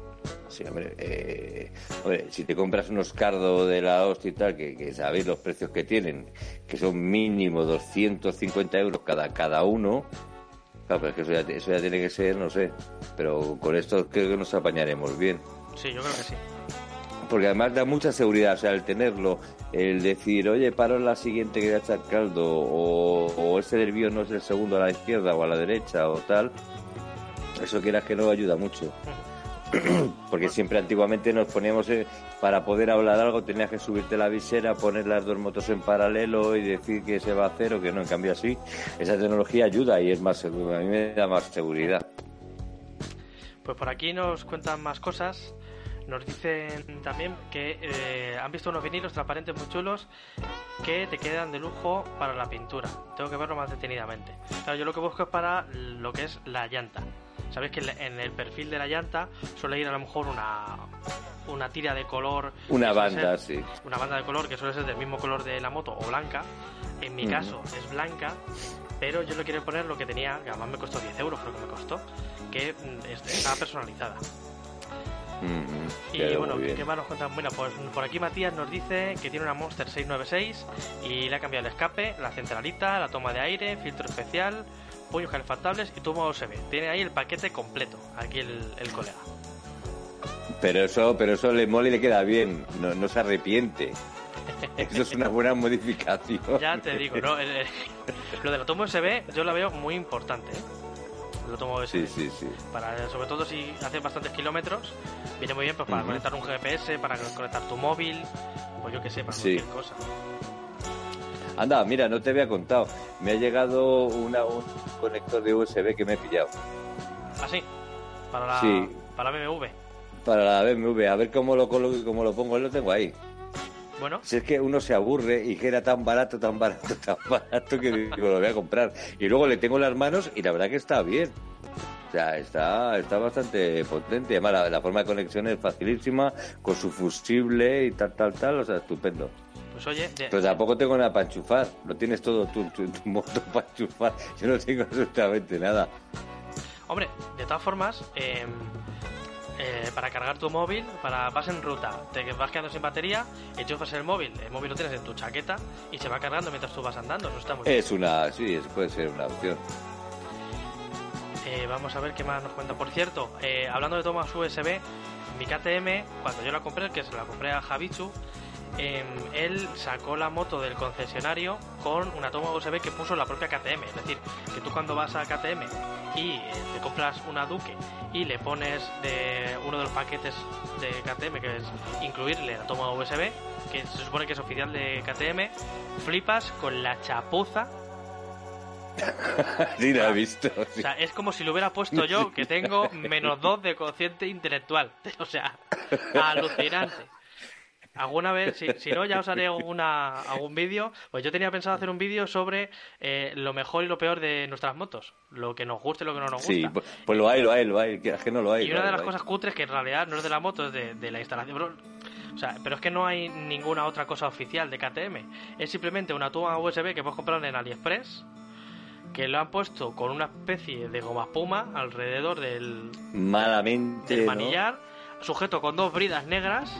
Sí, hombre, eh, hombre, si te compras unos cardo de la hostia y tal, que, que sabéis los precios que tienen, que son mínimo 250 euros cada, cada uno, claro, pero es que eso ya, eso ya tiene que ser, no sé, pero con esto creo que nos apañaremos bien. Sí, yo creo que sí. Porque además da mucha seguridad, o sea, el tenerlo, el decir, oye, paro en la siguiente que voy a echar caldo, o, o ese desvío no es el segundo a la izquierda o a la derecha o tal, eso quieras que no ayuda mucho. Porque siempre antiguamente nos poníamos, eh, para poder hablar algo, tenías que subirte la visera, poner las dos motos en paralelo y decir que se va a hacer o que no. En cambio, así, esa tecnología ayuda y es más seguro. A mí me da más seguridad. Pues por aquí nos cuentan más cosas. Nos dicen también que eh, han visto unos vinilos transparentes muy chulos que te quedan de lujo para la pintura. Tengo que verlo más detenidamente. Claro, yo lo que busco es para lo que es la llanta. Sabéis que en el perfil de la llanta suele ir a lo mejor una, una tira de color. Una banda, ser- sí. Una banda de color que suele ser del mismo color de la moto o blanca. En mi Ujú. caso es blanca, pero yo le quiero poner lo que tenía, que además me costó 10 euros, creo que me costó, que mm, es- estaba personalizada. Mm, Y bueno, muy ¿qué, bien. qué más nos cuentan? Bueno, pues por aquí Matías nos dice que tiene una Monster 696 y le ha cambiado el escape, la centralita, la toma de aire, filtro especial, puños calefactables y tubo USB. Tiene ahí el paquete completo, aquí el, el colega. Pero eso, pero eso le mola y le queda bien, no, no se arrepiente. Eso es una buena modificación. Ya te digo, ¿no? El- el- lo de la toma USB yo la veo muy importante. ¿eh? lo tomo USB. Sí, sí, sí. Para, sobre todo si haces bastantes kilómetros, viene muy bien pues, para conectar un GPS, para conectar tu móvil, o yo que sé, para cualquier cosa. Anda, mira, no te había contado. Me ha llegado una, un conector de USB que me he pillado. Así, para la, Sí. para la BMW. Para la BMW, a ver cómo lo coloco y cómo lo pongo. Lo tengo ahí. Bueno, Si es que uno se aburre y que era tan barato, tan barato, tan barato que digo, lo voy a comprar. Y luego le tengo en las manos y la verdad que está bien. O sea, está, está bastante potente. Además, la, la forma de conexión es facilísima, con su fusible y tal, tal, tal. O sea, estupendo. Pues oye, de- Pero tampoco tengo nada para enchufar. Lo tienes todo tu, tu, tu moto para enchufar. Yo no tengo absolutamente nada. hombre, de todas formas, eh, eh, para cargar tu móvil, para vas en ruta, te vas quedando sin batería, enchufas el móvil, el móvil lo tienes en tu chaqueta y se va cargando mientras tú vas andando, eso está muy bien. Es una, sí, es, puede ser una opción. Eh, vamos a ver qué más nos cuenta. Por cierto, eh, hablando de tomas USB, mi KTM, cuando yo la compré, que se la compré a Javichu, em, él sacó la moto del concesionario con una toma USB que puso la propia KTM. Es decir, que tú cuando vas a KTM y eh, te compras una Duque y le pones de uno de los paquetes de KTM, que es incluirle la toma USB, que se supone que es oficial de KTM, flipas con la chapuza Sí, lo he visto. O sea, es como si lo hubiera puesto yo, que tengo menos dos de cociente intelectual. O sea, alucinante. Alguna vez, si, si no, ya os haré alguna, algún vídeo. Pues yo tenía pensado hacer un vídeo sobre eh, lo mejor y lo peor de nuestras motos. Lo que nos guste y lo que no nos gusta. Sí, pues, pues lo hay, lo hay, lo hay. que es que no lo hay. y lo una hay, de las cosas cutres que en realidad no es de la moto, es de, de la instalación. Pero, o sea, pero es que no hay ninguna otra cosa oficial de KTM. Es simplemente una toma USB que puedes comprar en AliExpress. Que lo han puesto con una especie de goma espuma alrededor del, Malamente. del ¿no? manillar, sujeto con dos bridas negras.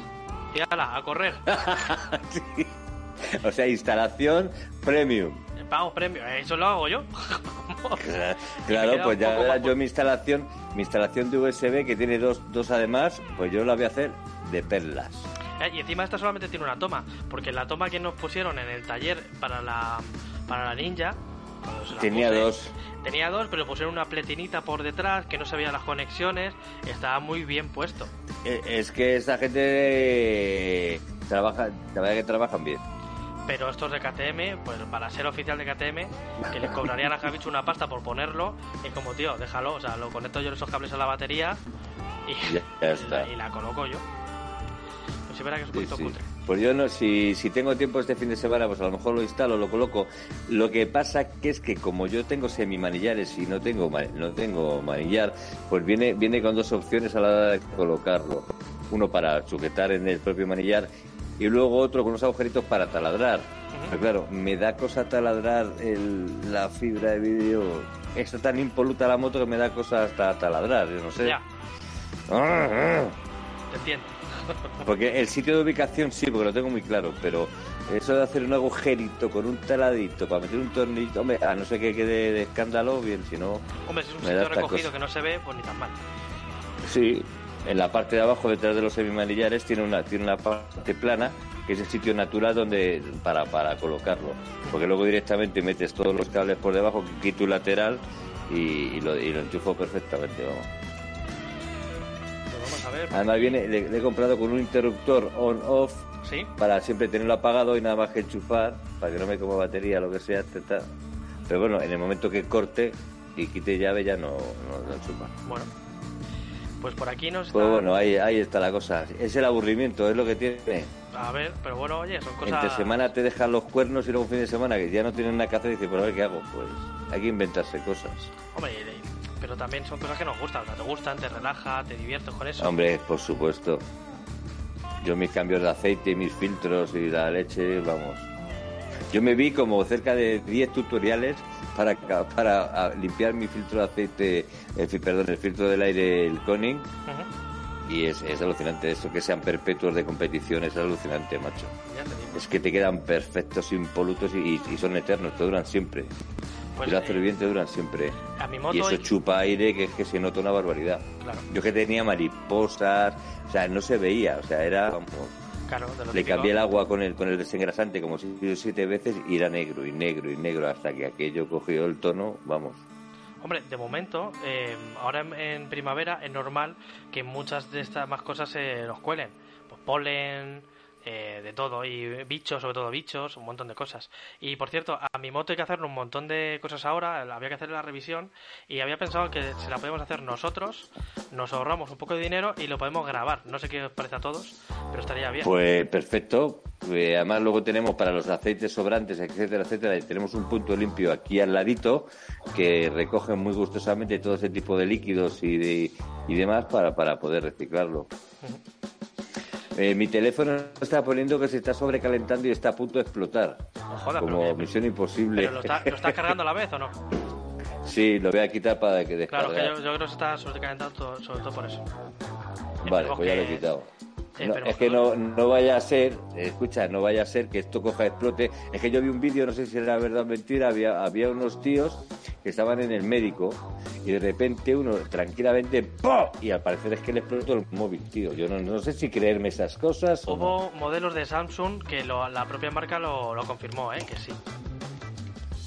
Y ala, a correr. Sí. O sea, instalación premium. Pago premio. Eso lo hago yo. Claro, pues ya verás yo mi instalación, mi instalación de USB que tiene dos, dos además, pues yo la voy a hacer de perlas. Eh, Y encima esta solamente tiene una toma, porque la toma que nos pusieron en el taller para la para la Ninja la Tenía puse, dos. Tenía dos, pero pusieron una pletinita por detrás que no se veían las conexiones, estaba muy bien puesto. Eh, Es que esta gente trabaja, la verdad que trabajan bien. Pero estos de KTM, pues para ser oficial de KTM, que les cobrarían a Javichu una pasta por ponerlo, es como, tío, déjalo, o sea, lo conecto yo esos cables a la batería y, Ya- ya está. y la coloco yo. Pues sí, verá que es un Sí, poquito sí. cutre. Pues yo no, si, si tengo tiempo este fin de semana, pues a lo mejor lo instalo, lo coloco. Lo que pasa que es que como yo tengo semimanillares y no tengo no tengo manillar, pues viene viene con dos opciones a la hora de colocarlo. Uno para sujetar en el propio manillar y luego otro con unos agujeritos para taladrar. Pero claro, me da cosa taladrar el- la fibra de vídeo. Está tan impoluta la moto que me da cosa hasta taladrar, yo no sé. Ya, Ah, ah. entiendo. Porque el sitio de ubicación sí, porque lo tengo muy claro, pero eso de hacer un agujerito con un taladito para meter un tornillo, hombre, a no ser que quede de escándalo, bien, si no, Hombre, si es un sitio recogido cosa. que no se ve, pues ni tan mal. sí, en la parte de abajo, detrás de los semimanillares, tiene una, tiene una parte plana, que es el sitio natural donde para, para colocarlo. Porque luego directamente metes todos los cables por debajo, quito un lateral y, y lo, y lo enchufo perfectamente, vamos. Pues vamos a ver. Además viene, le, le he comprado con un interruptor on-off Sí, para siempre tenerlo apagado y nada más que enchufar, para que no me coma batería, lo que sea, etc. Pero bueno, en el momento que corte y quite llave ya no, no, no enchufa. bueno. Pues por aquí nos está... Pues bueno, ahí, ahí está la cosa. Es el aburrimiento, es lo que tiene. A ver, pero bueno, oye, son cosas... Entre semana te dejan los cuernos y luego un fin de semana que ya no tienen nada que hacer y dices, pues a ver qué hago. Pues hay que inventarse cosas. Hombre, pero también son cosas que nos gustan. O sea, te gustan, te relaja, te diviertes con eso. Hombre, por supuesto. Yo mis cambios de aceite, mis filtros y la leche, vamos. Yo me vi como cerca de 10 tutoriales para, para limpiar mi filtro de aceite, el, fi- perdón, el filtro del aire, el Conning, Ujú, y es, es alucinante eso, que sean perpetuos de competición, es alucinante, macho. Ya te digo. Es que te quedan perfectos, impolutos y, y son eternos, te duran siempre. Pues, y lo haces eh, siempre. a mi moto... Y eso y- chupa aire que es que se nota una barbaridad. Claro, Yo que tenía mariposas, o sea, no se veía, o sea, era, vamos, claro. De lo le típico. cambié el agua con el, con el desengrasante como si siete veces y era negro y negro y negro hasta que aquello cogió el tono, vamos. Hombre, de momento, eh, ahora en, en primavera es normal que muchas de estas más cosas se nos cuelen. Pues polen, eh, de todo, y bichos, sobre todo bichos, un montón de cosas. Y por cierto, a mi moto hay que hacerle un montón de cosas ahora, había que hacer la revisión, y había pensado que si la podemos hacer nosotros, nos ahorramos un poco de dinero y lo podemos grabar. No sé qué os parece a todos, pero estaría bien. Pues perfecto. Eh, además luego tenemos para los aceites sobrantes, etcétera, etcétera, y tenemos un punto limpio aquí al ladito que recoge muy gustosamente todo ese tipo de líquidos y, de, y demás para, para poder reciclarlo. Eh, mi teléfono está poniendo que se está sobrecalentando y está a punto de explotar. No como pero, misión imposible. ¿Pero lo, está- lo estás cargando a la vez o no? sí, lo voy a quitar para que Claro, descargue. que yo, yo creo que se está sobrecalentando todo- sobre todo por eso. Vale, pues ya lo he quitado. Eh, No, pero- es que no, no vaya a ser, escucha, no vaya a ser que esto coja explote. Es que yo vi un vídeo, no sé si era verdad o mentira, había, había unos tíos que estaban en el médico y de repente uno tranquilamente ¡pum! y al parecer es que le explotó el móvil, tío. Yo no, no sé si creerme esas cosas o no. Hubo modelos de Samsung que lo- la propia marca lo, lo confirmó, ¿eh? Que sí.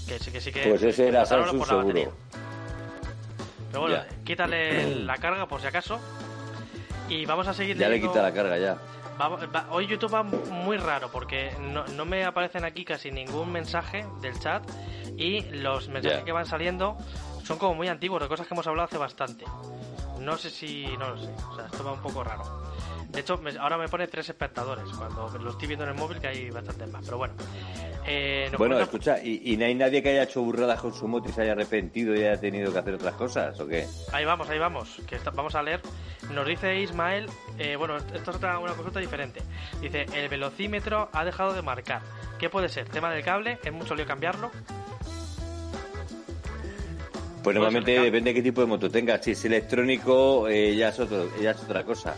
Que sí, que sí que... Pues ese era Samsung seguro. Pero bueno, Ya. quítale la carga por si acaso. Y vamos a seguir Ya le quita la carga ya. Va- hoy YouTube va muy raro porque no, no me aparecen aquí casi ningún mensaje del chat y los mensajes que van saliendo son como muy antiguos, de cosas que hemos hablado hace bastante. No sé si... no lo sé, o sea, esto va un poco raro. De hecho, me- ahora me pone tres espectadores, cuando lo estoy viendo en el móvil que hay bastantes más, pero bueno. Eh, Bueno, escucha, ¿y, y no hay nadie que haya hecho burradas con su moto y se haya arrepentido y haya tenido que hacer otras cosas o qué? Ahí vamos, ahí vamos, que está- vamos a leer. Nos dice Ismael, eh, bueno, esto es otra, una consulta diferente. Dice, el velocímetro ha dejado de marcar. ¿Qué puede ser? ¿Tema del cable? ¿Es mucho lío cambiarlo? Pues normalmente explicar? depende de qué tipo de moto tengas. Si es electrónico, eh, ya, es otro, ya es otra cosa.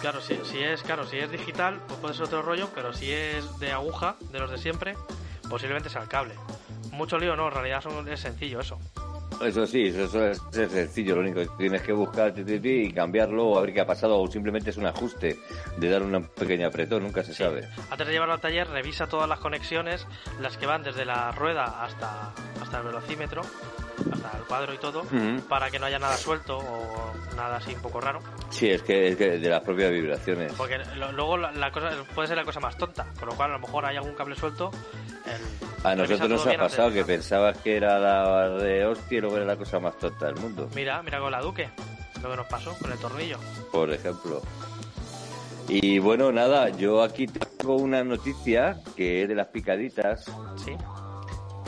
Claro, si, si es claro, si es digital, pues puede ser otro rollo, pero si es de aguja, de los de siempre, posiblemente sea el cable. Mucho lío no, en realidad son- es sencillo eso. Eso sí, eso, eso es, es sencillo. Lo único que tienes que buscar ti, ti, ti, y cambiarlo o a ver qué ha pasado. O simplemente es un ajuste de dar un pequeño apretón, nunca se sabe. Antes de llevarlo al taller, revisa todas las conexiones, las que van desde la rueda hasta, hasta el velocímetro, hasta el cuadro y todo, Ujú. para que no haya nada suelto o nada así un poco raro. Sí, es que, es que de las propias vibraciones. Porque lo- luego la, la cosa puede ser la cosa más tonta, con lo cual a lo mejor hay algún cable suelto. el- A nosotros nos ha pasado que pensabas que era la de hostia luego era la cosa más tonta del mundo, Mira, mira con la Duque, lo que nos pasó con el tornillo. por ejemplo. Y bueno, nada, yo aquí tengo una noticia que es de las picaditas, Sí,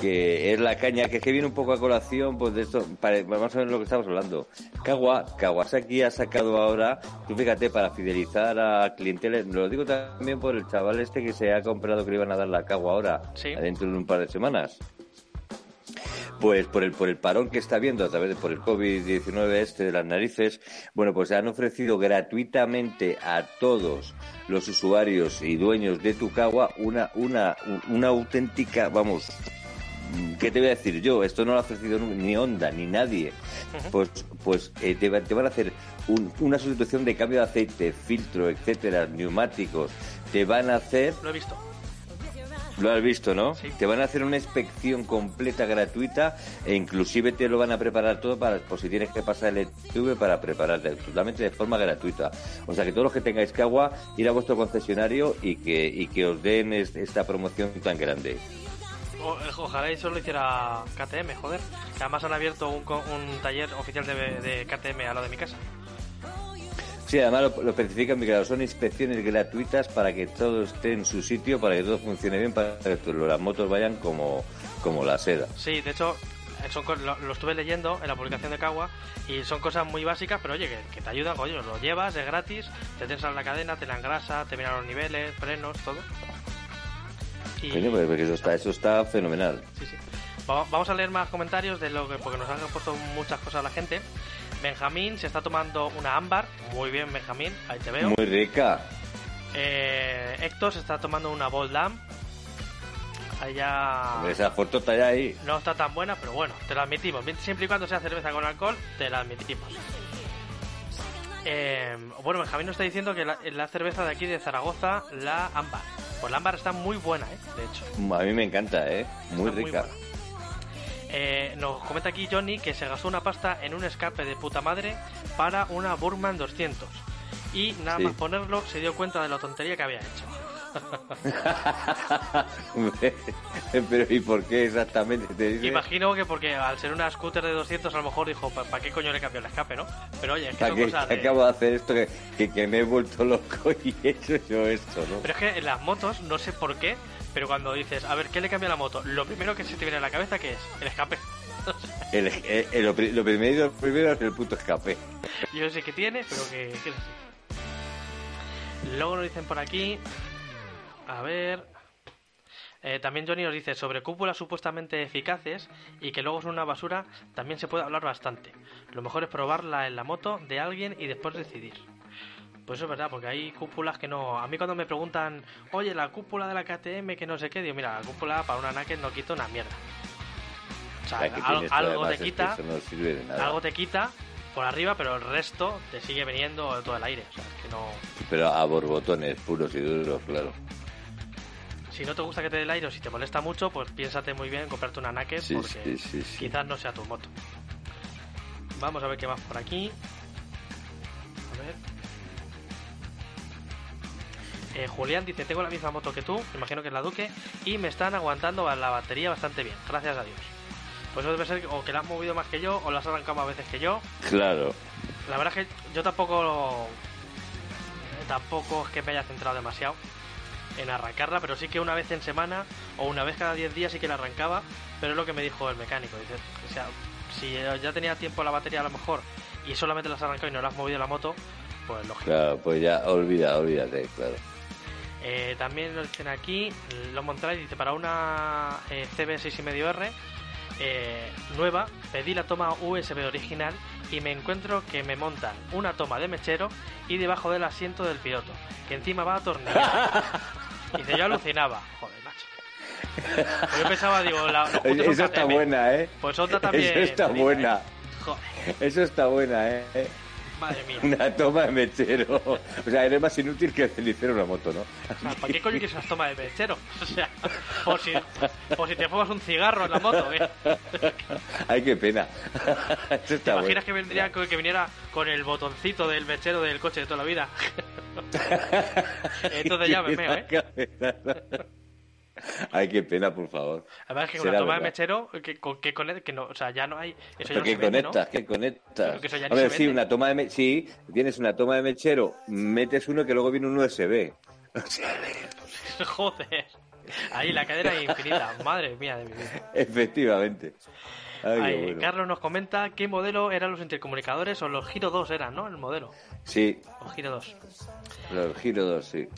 que es la caña, que es que viene un poco a colación, pues de esto, para, vamos a ver lo que estamos hablando. Kawa, Kawasaki ha sacado ahora, tú fíjate, para fidelizar a clientela, lo digo también por el chaval este que se ha comprado que le iban a dar la Kawa ahora, Sí. dentro de un par de semanas. Pues por el, por el parón que está viendo a través de por el COVID-19 este de las narices, bueno, pues han ofrecido gratuitamente a todos los usuarios y dueños de Tukawa una, una, una auténtica, vamos, ¿qué te voy a decir yo? Esto no lo ha ofrecido ni Honda ni nadie. Pues, pues eh, te, te van a hacer un- una sustitución de cambio de aceite, filtro, etcétera, neumáticos. Te van a hacer lo he visto. Lo has visto, ¿no? Sí. Te van a hacer una inspección completa gratuita e inclusive te lo van a preparar todo para, por si tienes que pasar el ETV para prepararte totalmente de forma gratuita. O sea que todos los que tengáis Cagua, ir a vuestro concesionario y que, y que os den es- esta promoción tan grande. O- eh, ojalá eso lo hiciera KTM, joder. Que además han abierto un, un taller oficial de, de KTM a lo de mi casa. Sí, además lo, lo especifican, claro, son inspecciones gratuitas para que todo esté en su sitio, para que todo funcione bien, para que las motos vayan como, como la seda. Sí, de hecho, eh, son lo, lo estuve leyendo en la publicación de Kawa y son cosas muy básicas, pero oye, que, que te ayudan, coño, lo llevas, es gratis, te tensas la cadena, te la engrasa, te miran los niveles, frenos, todo. Y, Coño, porque eso está, eso está fenomenal. sí, sí. Va- Vamos a leer más comentarios de lo que, porque nos han puesto muchas cosas la gente. Benjamín se está tomando una ámbar, muy bien Benjamín, ahí te veo. Muy rica. Eh, Héctor se está tomando una Bold Lamp. Ahí ya Hombre, Esa foto está ya ahí. no está tan buena, pero bueno, te la admitimos. Siempre y cuando sea cerveza con alcohol, te la admitimos. Eh, bueno, Benjamín nos está diciendo que la, la cerveza de aquí de Zaragoza, la ámbar. Pues la ámbar está muy buena, ¿eh? De hecho. A mí me encanta, ¿eh? Muy Está rica. Eh, nos comenta aquí Johnny que se gastó una pasta en un escape de puta madre para una Burman 200 y nada Sí. más ponerlo se dio cuenta de la tontería que había hecho. Pero ¿y por qué exactamente te dice? Imagino que porque al ser una scooter de 200 a lo mejor dijo, ¿para qué coño le cambió el escape, no? Pero oye, es que ¿Para son qué, cosas de- acabo de hacer esto que, que, que me he vuelto loco y he hecho yo esto, ¿no? Pero es que en las motos, no sé por qué, pero cuando dices, a ver, ¿qué le cambia la moto? Lo primero que se te viene a la cabeza, ¿qué es? El escape. El- el- el- lo, pri- lo primero, lo primero es el puto escape. Yo sé que tiene, pero que, que es así. Luego nos dicen por aquí. A ver. Eh, también Johnny nos dice sobre cúpulas supuestamente eficaces y que luego son una basura. También se puede hablar bastante. Lo mejor es probarla en la moto de alguien y después decidir. Pues eso es verdad, porque hay cúpulas que no. A mí cuando me preguntan, oye, la cúpula de la KTM, que no sé qué, digo, mira, la cúpula para una Naked no quita una mierda. O sea, al- algo te es que quita, Eso no sirve de nada. algo te quita por arriba, pero el resto te sigue viniendo todo el aire. O sea, es que no. Pero a borbotones puros y duros, claro. Si no te gusta que te dé el aire o si te molesta mucho, pues piénsate muy bien en comprarte una Naked Sí, porque sí, sí, sí. quizás no sea tu moto. Vamos a ver qué más por aquí. A ver. Eh, Julián dice, tengo la misma moto que tú, imagino que es la Duque, y me están aguantando la batería bastante bien, gracias a Dios. Pues eso debe ser o que la has movido más que yo o la has arrancado más veces que yo. Claro. La verdad es que yo tampoco tampoco es que me haya centrado demasiado en arrancarla, pero sí que una vez en semana o una vez cada 10 días sí que la arrancaba, pero es lo que me dijo el mecánico, dice, o sea, si ya tenía tiempo la batería a lo mejor y solamente la has arrancado y no la has movido la moto, pues lógico. Claro, pues ya, olvida, olvídate, claro. Eh, también nos dicen aquí, lo Montreal dice para una eh, CB6,5R eh, nueva, pedí la toma USB original y me encuentro que me montan una toma de mechero y debajo del asiento del piloto, que encima va atornillada. Dice, yo alucinaba. Joder, macho. Pues yo pensaba, digo, la, Eso está buena, ¿eh? Pues otra también. Eso está buena. ¿eh? Joder, Eso está buena, ¿eh? Madre mía. Una toma de mechero. O sea, eres más inútil que cenicero una moto, ¿no? O sea, ¿Para qué coño quieres una toma de mechero? O sea, por si, si te fumas un cigarro en la moto, ¿eh? Ay, qué pena. ¿Te imaginas bueno. que vendría que viniera con el botoncito del mechero del coche de toda la vida? Entonces ya me meo, ¿eh? Ay, qué pena, por favor. Además que con Será la toma de mechero, que, con- que, conect- que no, o sea, ya no hay... Eso ya no que se vende, ¿no? conectas, que conectas. Que Hombre, se sí, una toma de me- sí, tienes una toma de mechero, metes uno que luego viene un USB. O Joder. Ahí la cadena es infinita. Madre mía de mi vida. efectivamente. Ay, qué Ay, bueno. Carlos nos comenta qué modelo eran los intercomunicadores o los Giro 2 eran, ¿no? El modelo. Sí, Los Giro 2. los Giro 2, sí.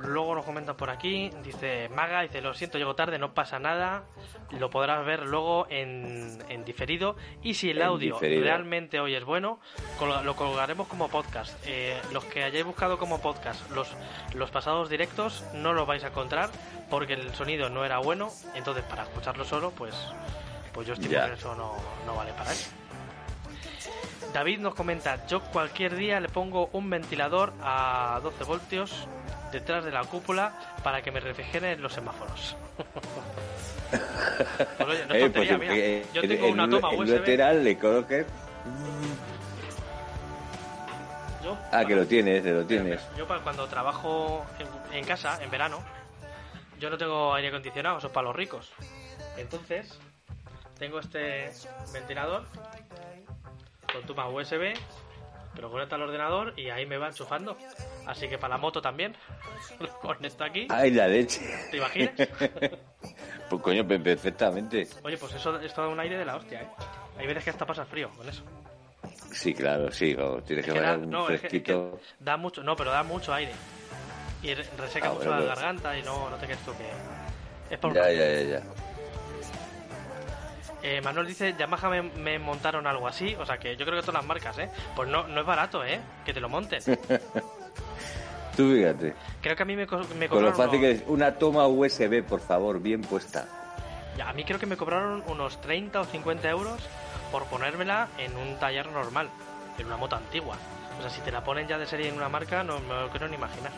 Luego nos comentan por aquí, dice Maga, dice, lo siento, llego tarde, no pasa nada, lo podrás ver luego en, en diferido y si el En audio diferido. realmente hoy es bueno, lo colgaremos como podcast. Eh, los que hayáis buscado como podcast los, los pasados directos no los vais a encontrar porque el sonido no era bueno, entonces para escucharlo solo, pues, pues yo estimo que eso no, no vale para él. David nos comenta, yo cualquier día le pongo un ventilador a 12 voltios detrás de la cúpula para que me refrigeren los semáforos. pues oye, no es Eh, tontería, pues, mira, eh, yo en- tengo en una un- toma en un USB. lateral le coloques. yo, Ah, que lo tienes, lo tienes. Yo para cuando trabajo en, en casa, en verano, yo no tengo aire acondicionado, eso es para los ricos. Entonces, tengo este ventilador con toma USB, pero conecta al ordenador y ahí me va enchufando. Así que para la moto también, lo conecto aquí. Ay, la leche. ¿Te imaginas? Pues coño, pe- perfectamente. Oye, pues eso, esto da un aire de la hostia, ¿eh? Hay veces que hasta pasas frío con eso. Sí, claro, sí, vamos, tienes Es que que da, un no, es que- es que fresquito. da mucho, no, pero da mucho aire. Y re- reseca Ah, mucho bueno, la pues. garganta y no, no te crees tú que... Es por Ya, ya, ya, ya. Eh, Manuel dice, Yamaha me, me montaron algo así, o sea que yo creo que todas las marcas, ¿eh? Pues no, no es barato, ¿eh? Que te lo monten. Tú fíjate. Creo que a mí me, me Con lo cobraron... fácil que es una toma USB, por favor, bien puesta. A mí creo que me cobraron unos 30 o 50 euros por ponérmela en un taller normal, en una moto antigua. O sea, si te la ponen ya de serie en una marca, no me lo quiero ni imaginar.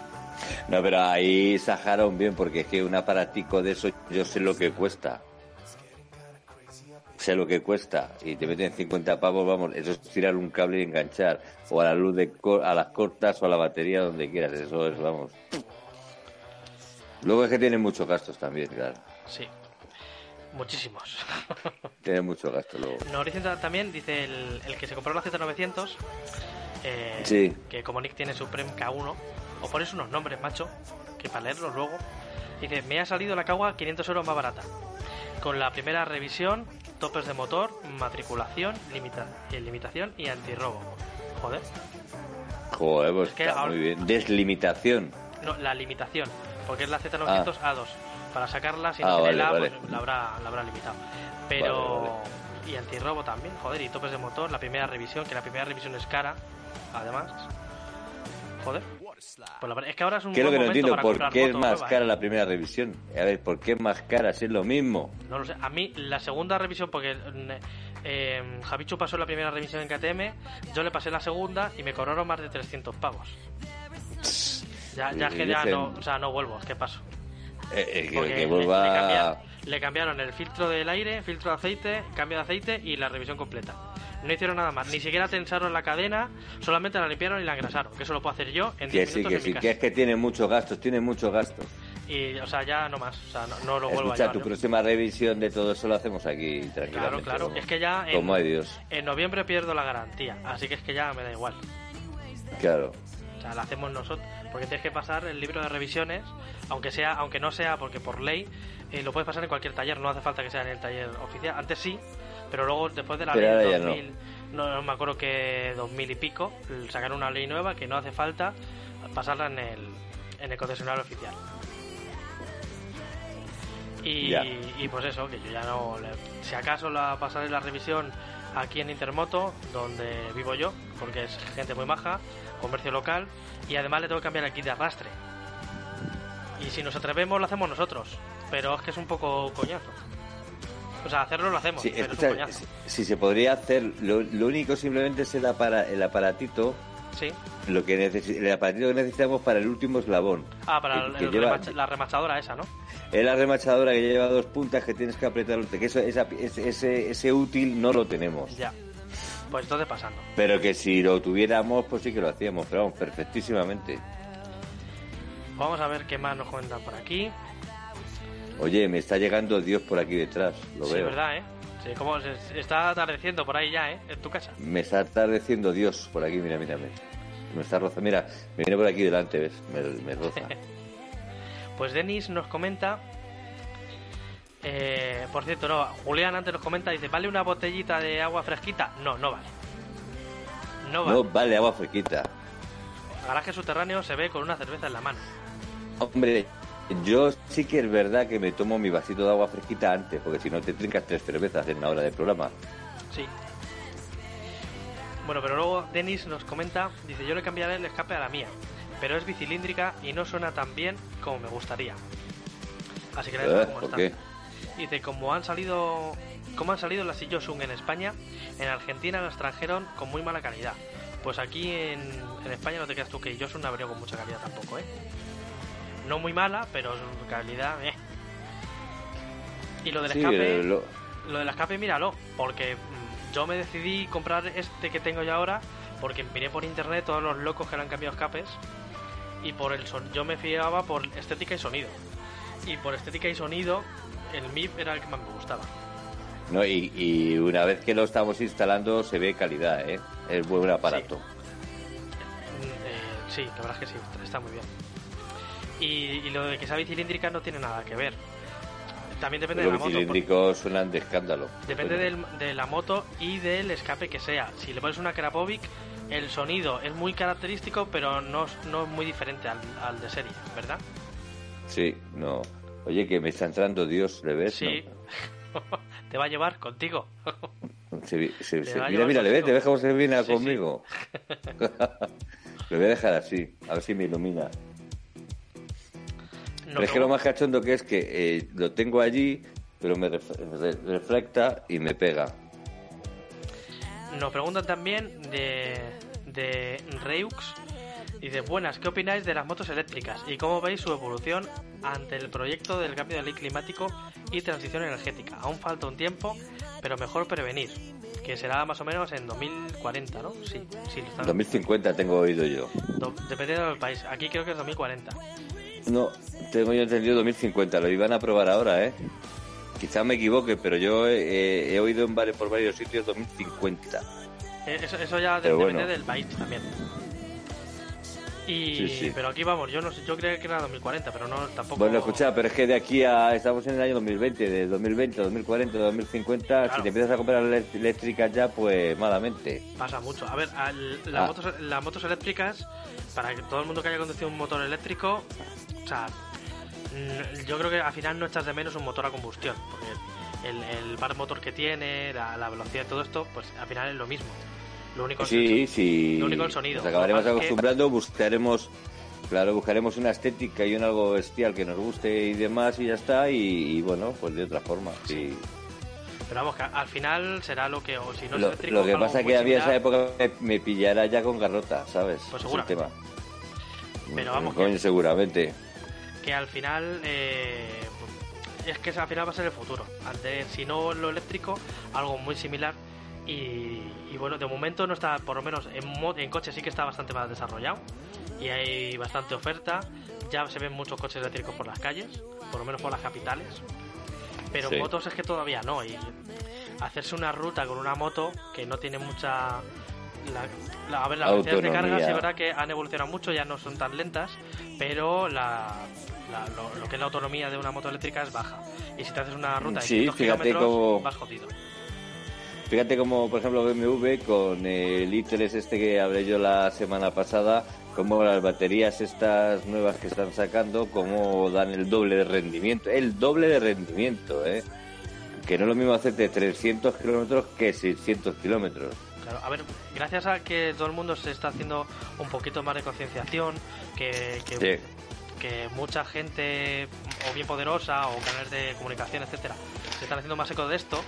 No, pero ahí sajaron bien, porque es que un aparatico de eso yo sé lo que cuesta. Sé lo que cuesta y te meten 50 pavos, vamos, eso es tirar un cable y enganchar o a la luz de a las cortas o a la batería donde quieras, eso es, vamos. Luego es que tiene muchos gastos también, claro. Sí. Muchísimos. Tiene muchos gastos luego. Nos también, dice el, el que se compró la Z900, eh, Sí. que como Nick tiene Supreme K1, o pones unos nombres, macho, que para leerlos luego, dice, me ha salido la Kawa 500 euros más barata. Con la primera revisión, topes de motor, matriculación, limita- eh, limitación y antirrobo. Joder, Joder, pues Es que está ahora- muy bien. Deslimitación. no, la limitación, porque es la Z900 A2. Para sacarla, si Ah, no tiene vale, la, vale. pues la habrá, la habrá limitado. Pero. Vale, Y antirrobo también, joder, y topes de motor, la primera revisión, que la primera revisión es cara, además. Joder. Pues la es que ahora es un ¿Qué es lo buen que no entiendo? ¿Por qué es más nueva, cara ¿eh? la primera revisión? A ver, ¿por qué es más cara si es lo mismo? No lo sé. A mí, la segunda revisión, porque eh, Javichu pasó la primera revisión en KTM, yo le pasé la segunda y me cobraron más de 300 pavos. Ya, ya es que ya no, o sea, no vuelvo, es que paso. Eh, eh, que, que le- vuelva... le, cambia- le cambiaron el filtro del aire, filtro de aceite, cambio de aceite y la revisión completa. No hicieron nada más, ni siquiera tensaron la cadena, solamente la limpiaron y la engrasaron, que eso lo puedo hacer yo en 10 Que sí, minutos que en sí, mi que es que tiene muchos gastos, tiene muchos gastos. Y, o sea, ya no más, o sea, no, no lo vuelvo a Escucha, llevar tu próxima revisión de todo eso lo hacemos aquí tranquilamente. Claro, claro, como- es que ya en, Como hay Dios. en noviembre pierdo la garantía, así que es que ya me da igual. Claro. O sea, la hacemos nosotros, porque tienes que pasar el libro de revisiones, aunque sea, aunque no sea, porque por ley eh, lo puedes pasar en cualquier taller, no hace falta que sea en el taller oficial. Antes sí, pero luego después de la Pero ley no. 2000, no. no me acuerdo que 2000 y pico, sacaron una ley nueva que no hace falta pasarla en el, en el concesionario oficial. Y, y pues eso, que yo ya no. le- si acaso la pasaré la revisión aquí en Intermoto, donde vivo yo, porque es gente muy maja, comercio local, y además le tengo que cambiar el kit de arrastre. Y si nos atrevemos, lo hacemos nosotros, pero es que es un poco coñazo. O sea, hacerlo lo hacemos, Sí, pero escucha, es un coñazo. si, se podría hacer, lo, lo único simplemente es el, apara- el aparatito, Sí. lo que el aparatito que necesitamos para el último eslabón. Ah, para Que- el- que el lleva- la remachadora esa, ¿no? Es la remachadora que lleva dos puntas que tienes que apretar, que eso, esa- ese, ese, ese útil no lo tenemos. Ya. Pues entonces pasando. Pero que si lo tuviéramos, pues sí que lo hacíamos, pero vamos, perfectísimamente. Vamos a ver qué más nos cuentan por aquí. Oye, me está llegando Dios por aquí detrás, lo sí, veo. verdad, ¿eh? Sí, como se, está atardeciendo por ahí ya, ¿eh? En tu casa. Me está atardeciendo Dios por aquí, mira, mira, mira. Me está rozando, mira, me viene por aquí delante, ¿ves? Me, me roza. Pues Denis nos comenta. eh, por cierto, no, Julián antes nos comenta, dice, ¿vale una botellita de agua fresquita? No, no vale. No vale. No vale agua fresquita. Garaje subterráneo se ve con una cerveza en la mano. Hombre, yo sí que es verdad que me tomo mi vasito de agua fresquita antes, porque si no te trincas tres cervezas en la hora del programa. Sí. Bueno, pero luego Denis nos comenta, dice, yo le cambiaré el escape a la mía, pero es bicilíndrica y no suena tan bien como me gustaría. Así que la Eh, dejo como ¿Por está. qué? Dice, como han salido como han salido las Sillosung en España, en Argentina las trajeron con muy mala calidad. Pues aquí en, en España no te creas tú que Yosun no ha venido con mucha calidad tampoco, ¿eh? No muy mala, pero su calidad, eh. Y lo del Sí, escape, lo- lo del escape, míralo, porque mm, yo me decidí comprar este que tengo yo ahora, porque miré por internet todos los locos que le han cambiado escapes, y por el son yo me fiaba por estética y sonido. Y por estética y sonido, el MIP era el que más me gustaba. no, y, y una vez que lo estamos instalando se ve calidad, ¿eh? Es buen aparato. Mm, eh, sí, la verdad es que sí, está muy bien. Y, y lo de que sea bicilíndrica no tiene nada que ver. También depende de Los la moto. por- cilíndricos suenan de escándalo. Depende del- de la moto y del escape que sea. Si le pones una Krapovic, el sonido es muy característico, pero no, no es muy diferente al, al de serie, ¿verdad? Sí, no. Oye, que me está entrando Dios, ¿le ves? Sí. Te va a llevar contigo. Se- se- se- mira, mira, ¿le ves? ¿Te ves cómo se viene Sí, sí. conmigo? lo voy a dejar así, a ver si me ilumina. Pero es que lo más cachondo que es que eh, lo tengo allí, pero me ref- re- reflecta y me pega. Nos preguntan también de, de Reux. Dice, buenas, ¿qué opináis de las motos eléctricas? ¿Y cómo veis su evolución ante el proyecto del cambio de ley climático y transición energética? Aún falta un tiempo, pero mejor prevenir, que será más o menos en 2040, ¿no? Sí, sí. Lo 2050 tengo oído yo. dependiendo del país. Aquí creo que es 2040. No, tengo yo entendido 2050. Lo iban a probar ahora, ¿eh? Quizás me equivoque, pero yo he, oído en varios, por varios sitios 2050. Eh, eso, eso ya depende del país también. Y, Pero aquí vamos, yo no sé, yo creía que era 2040, pero no tampoco. Bueno, escucha, pero es que de aquí a. Estamos en el año 2020, de 2020, 2040, 2050, si te empiezas a comprar eléctricas ya, pues malamente. Pasa mucho. A ver, las, ah. motos, las motos eléctricas, para que todo el mundo que haya conducido un motor eléctrico, o sea, mm, yo creo que al final no echas de menos un motor a combustión, porque el, el bar motor que tiene, la, la velocidad y todo esto, pues al final es lo mismo. Lo único sí, sí. Lo único el sonido. Nos acabaremos acostumbrando, buscaremos, claro, buscaremos una estética y un algo bestial que nos guste y demás y ya está. Y, bueno, pues de otra forma, sí. Pero vamos, que al final será lo que, o si no lo, lo que pasa es que había esa época me, pillará ya con garrota, ¿sabes? Pues seguro. tema. Pero vamos. que, seguramente. Que al final. Eh, es que al final va a ser el futuro. si no lo eléctrico, algo muy similar y, bueno, de momento no está, por lo menos en, en coche sí que está bastante más desarrollado y hay bastante oferta. Ya se ven muchos coches eléctricos por las calles, por lo menos por las capitales. Pero motos es que todavía no. Y hacerse una ruta con una moto que no tiene mucha. a ver, las velocidades de carga sí es verdad que han evolucionado mucho, ya no son tan lentas, pero la, lo, que es la autonomía de una moto eléctrica es baja. Y si te haces una ruta de sí, 500 kilómetros, vas jodido. Fíjate como, por ejemplo, BMW con el i3 este que hablé yo la semana pasada, como las baterías estas nuevas que están sacando, como dan el doble de rendimiento. El doble de rendimiento, ¿eh? Que no es lo mismo hacerte 300 kilómetros que 600 kilómetros. Claro, a ver, gracias a que todo el mundo se está haciendo un poquito más de concienciación, que, que, que mucha gente, o bien poderosa, o canales de comunicación, etcétera, se están haciendo más eco de esto,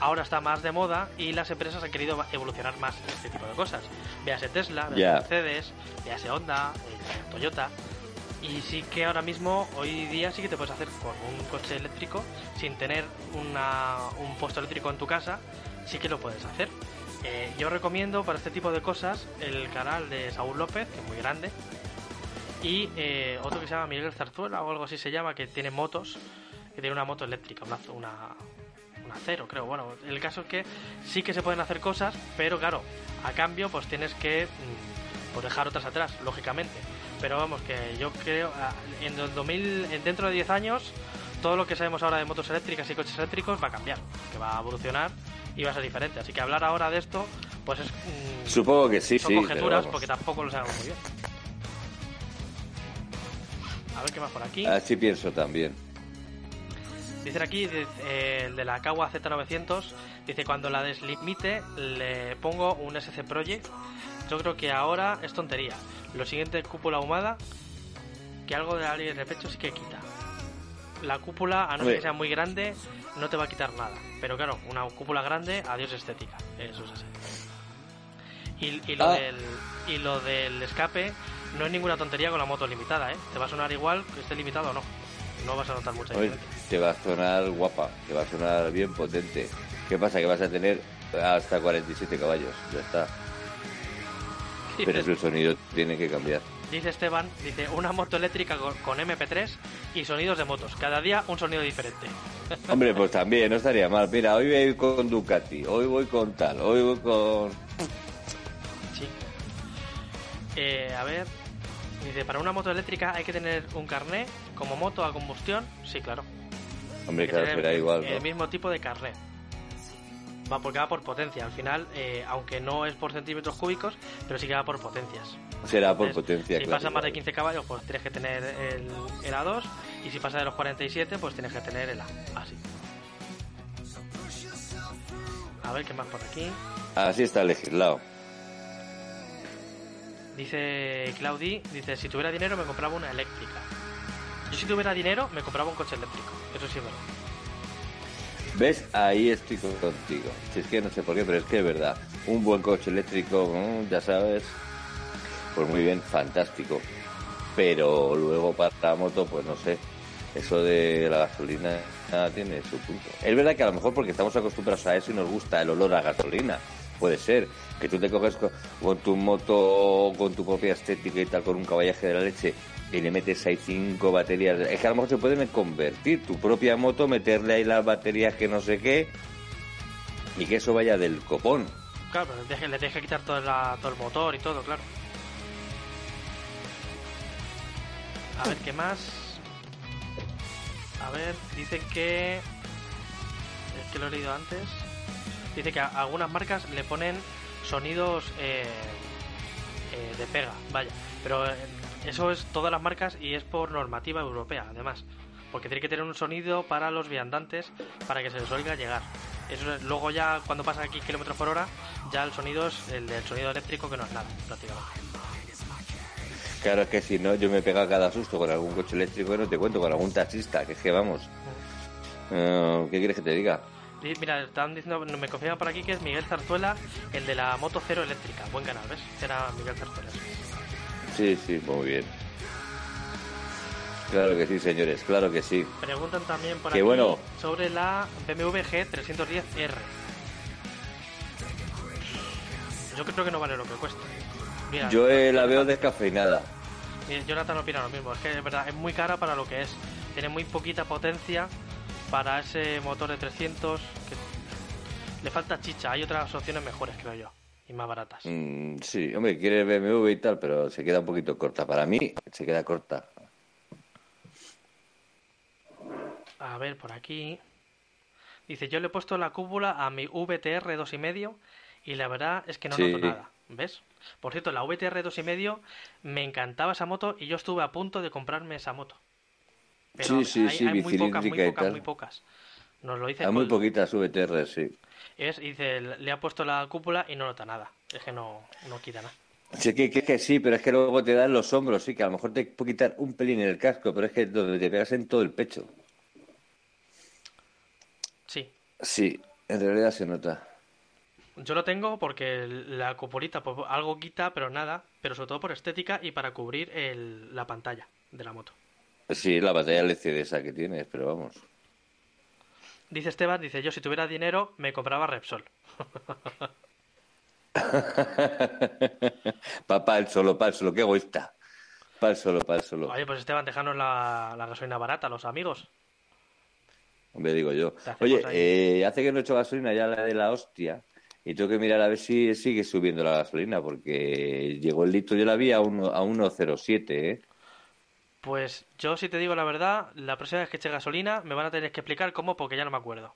ahora está más de moda y las empresas han querido evolucionar más este tipo de cosas. Véase Tesla, véase Mercedes, véase Honda, eh, Toyota. Y sí que ahora mismo, hoy día sí que te puedes hacer con un coche eléctrico sin tener un puesto eléctrico en tu casa, sí que lo puedes hacer. Eh, yo recomiendo para este tipo de cosas el canal de Saúl López, que es muy grande, y eh, otro que se llama Miguel Zarzuela o algo así se llama, que tiene motos, que tiene una moto eléctrica, una, una, cero, creo. Bueno, el caso es que sí que se pueden hacer cosas, pero claro, a cambio pues tienes que mm, pues dejar otras atrás, lógicamente. Pero vamos, que yo creo, ah, en el 2000, dentro de 10 años, todo lo que sabemos ahora de motos eléctricas y coches eléctricos va a cambiar, que va a evolucionar y va a ser diferente. Así que hablar ahora de esto, pues es... Mm, Supongo que sí, son conjeturas porque tampoco lo sabemos muy bien. A ver qué más por aquí. Así pienso también. Dice aquí, eh, el de la Kawa Z900, dice, cuando la deslimite le pongo un SC Project. Yo creo que ahora es tontería. Lo siguiente, cúpula ahumada, que algo de aire de pecho sí que quita. La cúpula, a no ser que sea muy grande, no te va a quitar nada. Pero claro, una cúpula grande, adiós estética. Eso es así. Y, lo, ah. del, y lo del escape no es ninguna tontería con la moto limitada, ¿eh? Te va a sonar igual que esté limitado o no no vas a notar mucha diferencia. Te va a sonar guapa, te va a sonar bien potente. ¿Qué pasa? Que vas a tener hasta 47 caballos, ya está. Pero el sonido tiene que cambiar. Dice Esteban, dice, una moto eléctrica con, MP3 y sonidos de motos. Cada día un sonido diferente. Hombre, pues también, no estaría mal. Mira, hoy voy con Ducati, hoy voy con tal, hoy voy con... Sí. Eh, a ver, Dice, para una moto eléctrica hay que tener un carné como moto a combustión. Sí, claro. Hombre, claro, será igual. El mismo tipo de carné. Va porque va por potencia. Al final, eh, aunque no es por centímetros cúbicos, pero sí que va por potencias. Será por potencia. Si pasa más de 15 caballos, pues tienes que tener el, el, A2. Y si pasa de los 47, pues tienes que tener el A. Así. A ver qué más por aquí. Así está legislado. Dice Claudi, dice, si tuviera dinero me compraba una eléctrica. Yo si tuviera dinero me compraba un coche eléctrico. Eso sí es verdad. ¿Ves? Ahí estoy contigo. Si es que no sé por qué, pero es que es verdad. Un buen coche eléctrico, mm, ya sabes, pues muy bien, fantástico. Pero luego para la moto, pues no sé. eso de la gasolina tiene su punto. Es verdad que a lo mejor porque estamos acostumbrados a eso y nos gusta el olor a gasolina. Puede ser que tú te coges con, tu moto, con tu propia estética y tal, con un caballaje de la leche y le metes ahí cinco baterías. Es que a lo mejor se puede convertir tu propia moto, meterle ahí las baterías que no sé qué y que eso vaya del copón. Claro, pero le tienes que quitar todo, todo el motor y todo, claro. A ver, ¿qué más? A ver, dicen que... Es que lo he leído antes. Dice que a algunas marcas le ponen sonidos eh, eh, de pega, vaya. Pero eh, eso es todas las marcas y es por normativa europea, además. Porque tiene que tener un sonido para los viandantes para que se les oiga llegar. Eso, luego ya cuando pasa aquí kilómetros por hora, ya el sonido es el del sonido eléctrico que no es nada, prácticamente. Claro, es que si no, yo me pega cada susto con algún coche eléctrico no te cuento, con algún taxista, que es que vamos. ¿Qué quieres que te diga? mira, están diciendo, me confirman por aquí que es Miguel Zarzuela, el de la moto cero eléctrica. Buen canal, ¿ves? Era Miguel Zarzuela. Sí, sí, muy bien. Claro que sí, señores, claro que sí. Preguntan también por aquí sobre la BMW G310R. Yo creo que no vale lo que cuesta. Yo eh, la veo descafeinada. Jonathan opina lo mismo, es que es verdad, es muy cara para lo que es. Tiene muy poquita potencia para ese motor de 300 que le falta chicha. Hay otras opciones mejores, creo yo, y más baratas. Mm, sí, hombre, quiere BMW y tal, pero se queda un poquito corta. Para mí, se queda corta. A ver, por aquí. Dice, yo le he puesto la cúpula a mi VTR 2,5 y la verdad es que no noto nada. ¿Ves? Por cierto, la VTR 2,5 me encantaba esa moto y yo estuve a punto de comprarme esa moto sí, sí, sí, hay muy pocas, muy pocas, muy pocas. Nos lo dice. Hay muy poquitas VTR, sí. Es, dice, le ha puesto la cúpula y no nota nada. Es que no, no quita nada. Sí, que, que, sí, pero es que luego te dan los hombros, sí, que a lo mejor te puede quitar un pelín en el casco, pero es que donde te pegas en todo el pecho. Sí. Sí, en realidad se nota. Yo lo tengo porque la cupulita pues, algo quita, pero nada, pero sobre todo por estética y para cubrir el, la pantalla de la moto. Sí, la batalla LCD esa que tienes, pero vamos. Dice Esteban, dice, yo si tuviera dinero me compraba Repsol. Papá, el solo, para el solo, qué egoísta. Para el solo, para el solo. Oye, pues Esteban, déjanos la, la gasolina barata, los amigos. Hombre, digo yo. Oye, eh, hace que no he hecho gasolina ya la de la hostia. Y tengo que mirar a ver si sigue subiendo la gasolina, porque llegó el litro, yo la vi a 1,07, ¿eh? Pues yo, si te digo la verdad, la próxima vez que eche gasolina me van a tener que explicar cómo, porque ya no me acuerdo.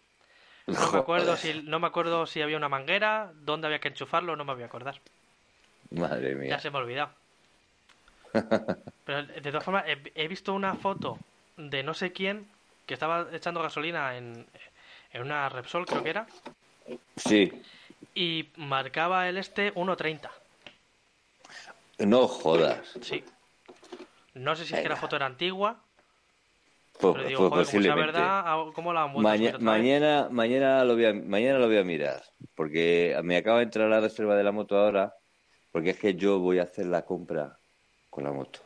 No me acuerdo si, no me acuerdo si había una manguera, dónde había que enchufarlo, no me voy a acordar. Madre mía. Ya se me ha olvidado. Pero de todas formas, he, visto una foto de no sé quién que estaba echando gasolina en, en una Repsol, creo que era. Sí. Y marcaba el este 1.30. No jodas. Sí. No sé si es que la foto era antigua. Pues, pero digo, pues joder, verdad, ¿cómo la han mañana, mañana, lo voy a, mañana lo voy a mirar. Porque me acaba de entrar la reserva de la moto ahora. Porque es que yo voy a hacer la compra con la moto.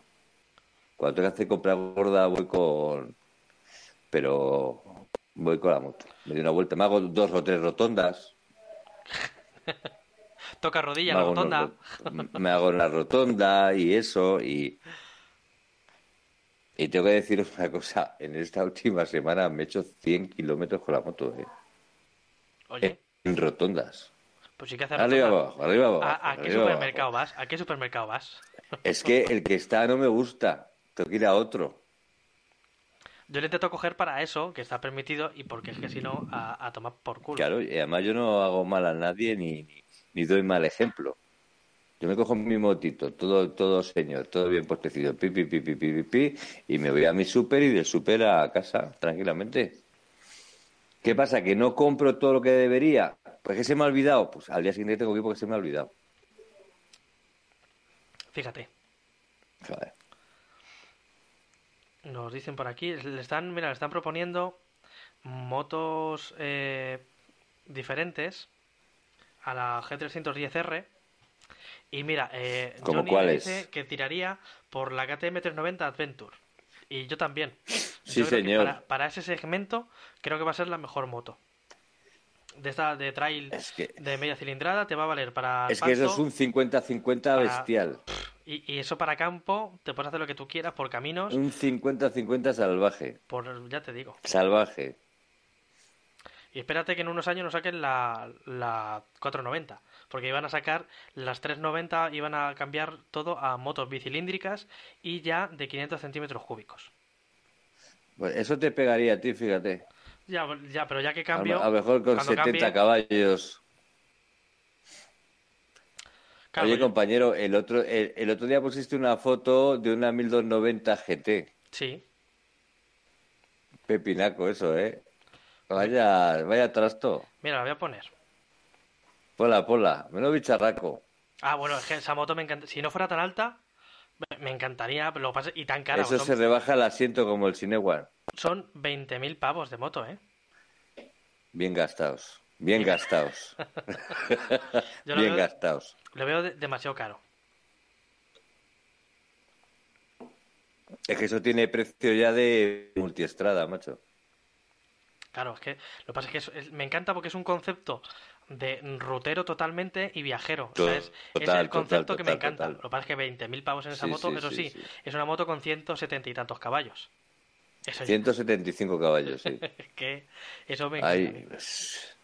Cuando tengo que hacer compra gorda, voy con. Pero voy con la moto. Me doy una vuelta, me hago dos o tres rotondas. Toca rodilla la rotonda. me hago una rotonda y eso. Y y tengo que deciros una cosa, en esta última semana me he hecho 100 kilómetros con la moto. ¿eh? Oye. En rotondas. Pues sí que hace Arriba abajo, arriba abajo. ¿A, qué supermercado vas? ¿A qué supermercado vas? Es que el que está no me gusta. Tengo que ir a otro. Yo le intento coger para eso, que está permitido, y porque es que si no, a, tomar por culo. Claro, y además yo no hago mal a nadie ni, ni doy mal ejemplo. Yo me cojo mi motito, todo, todo señor, todo bien postecido, pi, pi, pi, pi, pi, pi, y me voy a mi súper y del súper a casa, tranquilamente. ¿Qué pasa? ¿Que no compro todo lo que debería? Pues que se me ha olvidado. Pues al día siguiente tengo que ir porque se me ha olvidado. Fíjate. Nos dicen por aquí, le están, mira, le están proponiendo motos eh, diferentes a la G310R y mira, eh, Johnny dice que tiraría por la KTM 390 Adventure. Y yo también. Sí, Yo señor. Para, para ese segmento creo que va a ser la mejor moto. De esta de trail Es que, de media cilindrada te va a valer para es que eso es un 50-50 para- bestial. y, y eso para campo te puedes hacer lo que tú quieras por caminos, Un 50-50 salvaje. por ya te digo. Salvaje. Y espérate que en unos años nos saquen la, la 490, porque iban a sacar las 390, iban a cambiar todo a motos bicilíndricas y ya de 500 centímetros cúbicos. Pues eso te pegaría a ti, fíjate. Ya, ya, pero ya que cambio, a lo mejor con cuando 70 cambie- caballos. claro, Oye, yo- compañero, el otro, el, el otro día pusiste una foto de una 1290 GT. sí, Pepinaco eso, ¿eh? Vaya, vaya trasto. mira, la voy a poner. Pola, pola. Menos bicharraco. Ah, bueno, es que esa moto me encanta. Si no fuera tan alta, me- encantaría, lo pasa y tan cara. Eso son, se rebaja el asiento como el Cinewan. son 20.000 pavos de moto, ¿eh? Bien gastados. Bien gastados. Yo lo Bien veo, gastados. lo veo de- demasiado caro. Es que eso tiene precio ya de multiestrada, macho. Claro, es que lo que pasa es que es- me encanta porque es un concepto de rutero totalmente y viajero. O sea, es, es Total, el concepto total, que me total, encanta. total. Lo que pasa es que 20.000 pavos en esa Sí, moto, sí, eso sí, es una moto con 170 y tantos caballos. Eso, ya- 175 caballos, sí. que eso me encanta. pues,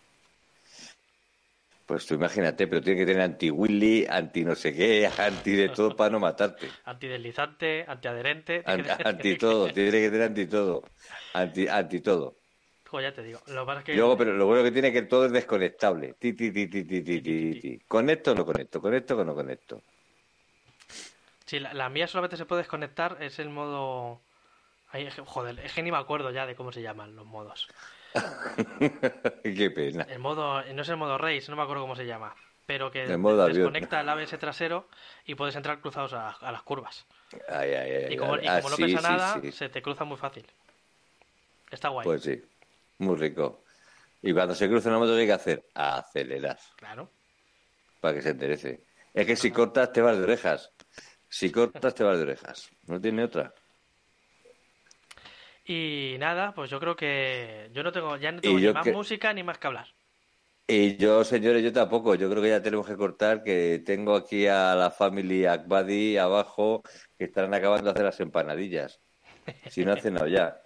pues tú imagínate, pero tiene que tener anti-Willy, anti no sé qué, anti de todo para no matarte. Antideslizante, antiadherente. An- tiene que- Anti todo, tiene que tener anti todo. Anti, anti todo. Joder, ya te digo. Lo que luego, pero lo bueno que tiene es que todo es desconectable. Ti, ti, ti, ti, ti, ti, ti, ti. Conecto o no conecto, conecto o no conecto. Sí, la, la mía solamente se puede desconectar, es el modo... Ay, joder, es que ni me acuerdo ya de cómo se llaman los modos. Qué pena. El modo, no es el modo race, no me acuerdo cómo se llama. Pero que El modo avión. desconecta el ABS trasero y puedes entrar cruzados a, a las curvas. Ay, ay, ay, Y como, y ah, no sí, pesa sí, nada, sí. se te cruza muy fácil. Está guay. Pues sí, muy rico. Y cuando se cruza una moto, ¿qué hay que hacer? Acelerar, Claro. para que se enderece. Es que si cortas, te vas de orejas. Si cortas, te vas de orejas. No tiene otra. Y nada, pues yo creo que yo no tengo, ya no tengo ni más que- música ni más que hablar. Y yo, señores, yo tampoco. Yo creo que ya tenemos que cortar, que tengo aquí a la family Akbadi abajo, que están acabando de hacer las empanadillas. Si no hacen nada ya.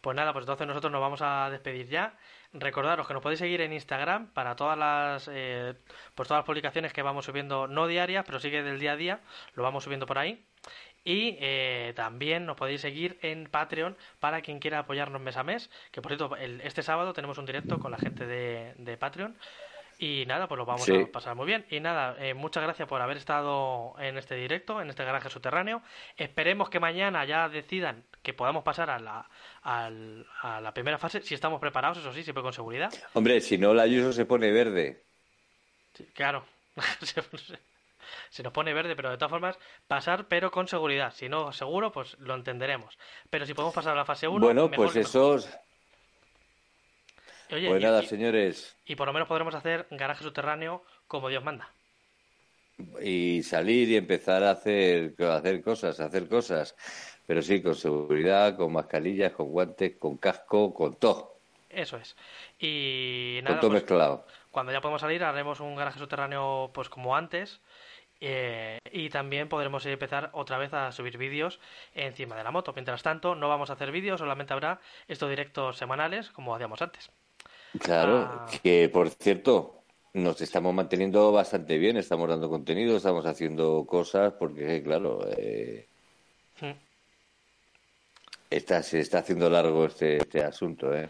Pues nada, pues entonces nosotros nos vamos a despedir ya. Recordaros que nos podéis seguir en Instagram para todas las eh, pues todas las publicaciones que vamos subiendo, no diarias, pero sí que del día a día, lo vamos subiendo por ahí. Y eh, también nos podéis seguir en Patreon para quien quiera apoyarnos mes a mes. Que por cierto, el- este sábado tenemos un directo con la gente de, de Patreon. Y nada, pues lo vamos Sí. a pasar muy bien. Y nada, eh, muchas gracias por haber estado en este directo, en este garaje subterráneo. Esperemos que mañana ya decidan que podamos pasar a la, al- a la primera fase, si estamos preparados, eso sí, siempre con seguridad. Hombre, si no, la Ayuso se pone verde. Sí, claro, se, nos pone verde, pero de todas formas, pasar, pero con seguridad. Si no, seguro, pues lo entenderemos. Pero si podemos pasar a la fase 1, Bueno, pues eso. Oye, Pues y- nada, y- señores. y por lo menos podremos hacer garaje subterráneo como Dios manda. y salir y empezar a hacer, a hacer cosas, a hacer cosas. Pero sí, con seguridad, con mascarillas, con guantes, con casco, con todo. Eso es. Y Con nada, todo pues, mezclado. cuando ya podamos salir haremos un garaje subterráneo pues como antes eh, y también podremos empezar otra vez a subir vídeos encima de la moto. Mientras tanto no vamos a hacer vídeos, solamente habrá estos directos semanales como hacíamos antes. Claro, Ah. que por cierto, nos estamos manteniendo bastante bien, estamos dando contenido, estamos haciendo cosas, porque claro, eh, Mm. está, se está haciendo largo este, este asunto, ¿eh?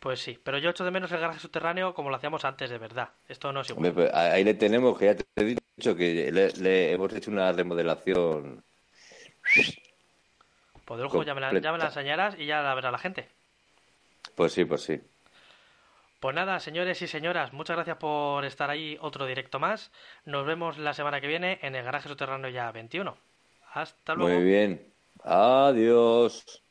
Pues sí, pero yo echo de menos el garaje subterráneo como lo hacíamos antes de verdad. Esto no es igual. Hombre, pues, ahí le tenemos, que ya te he dicho que le, le hemos hecho una remodelación. Pues de lujo ya me, la, ya me la enseñarás y ya la verá la gente. Pues sí, pues sí. Pues nada, señores y señoras, muchas gracias por estar ahí otro directo más. Nos vemos la semana que viene en el garaje subterráneo ya 21. Hasta luego. Muy bien. Adiós.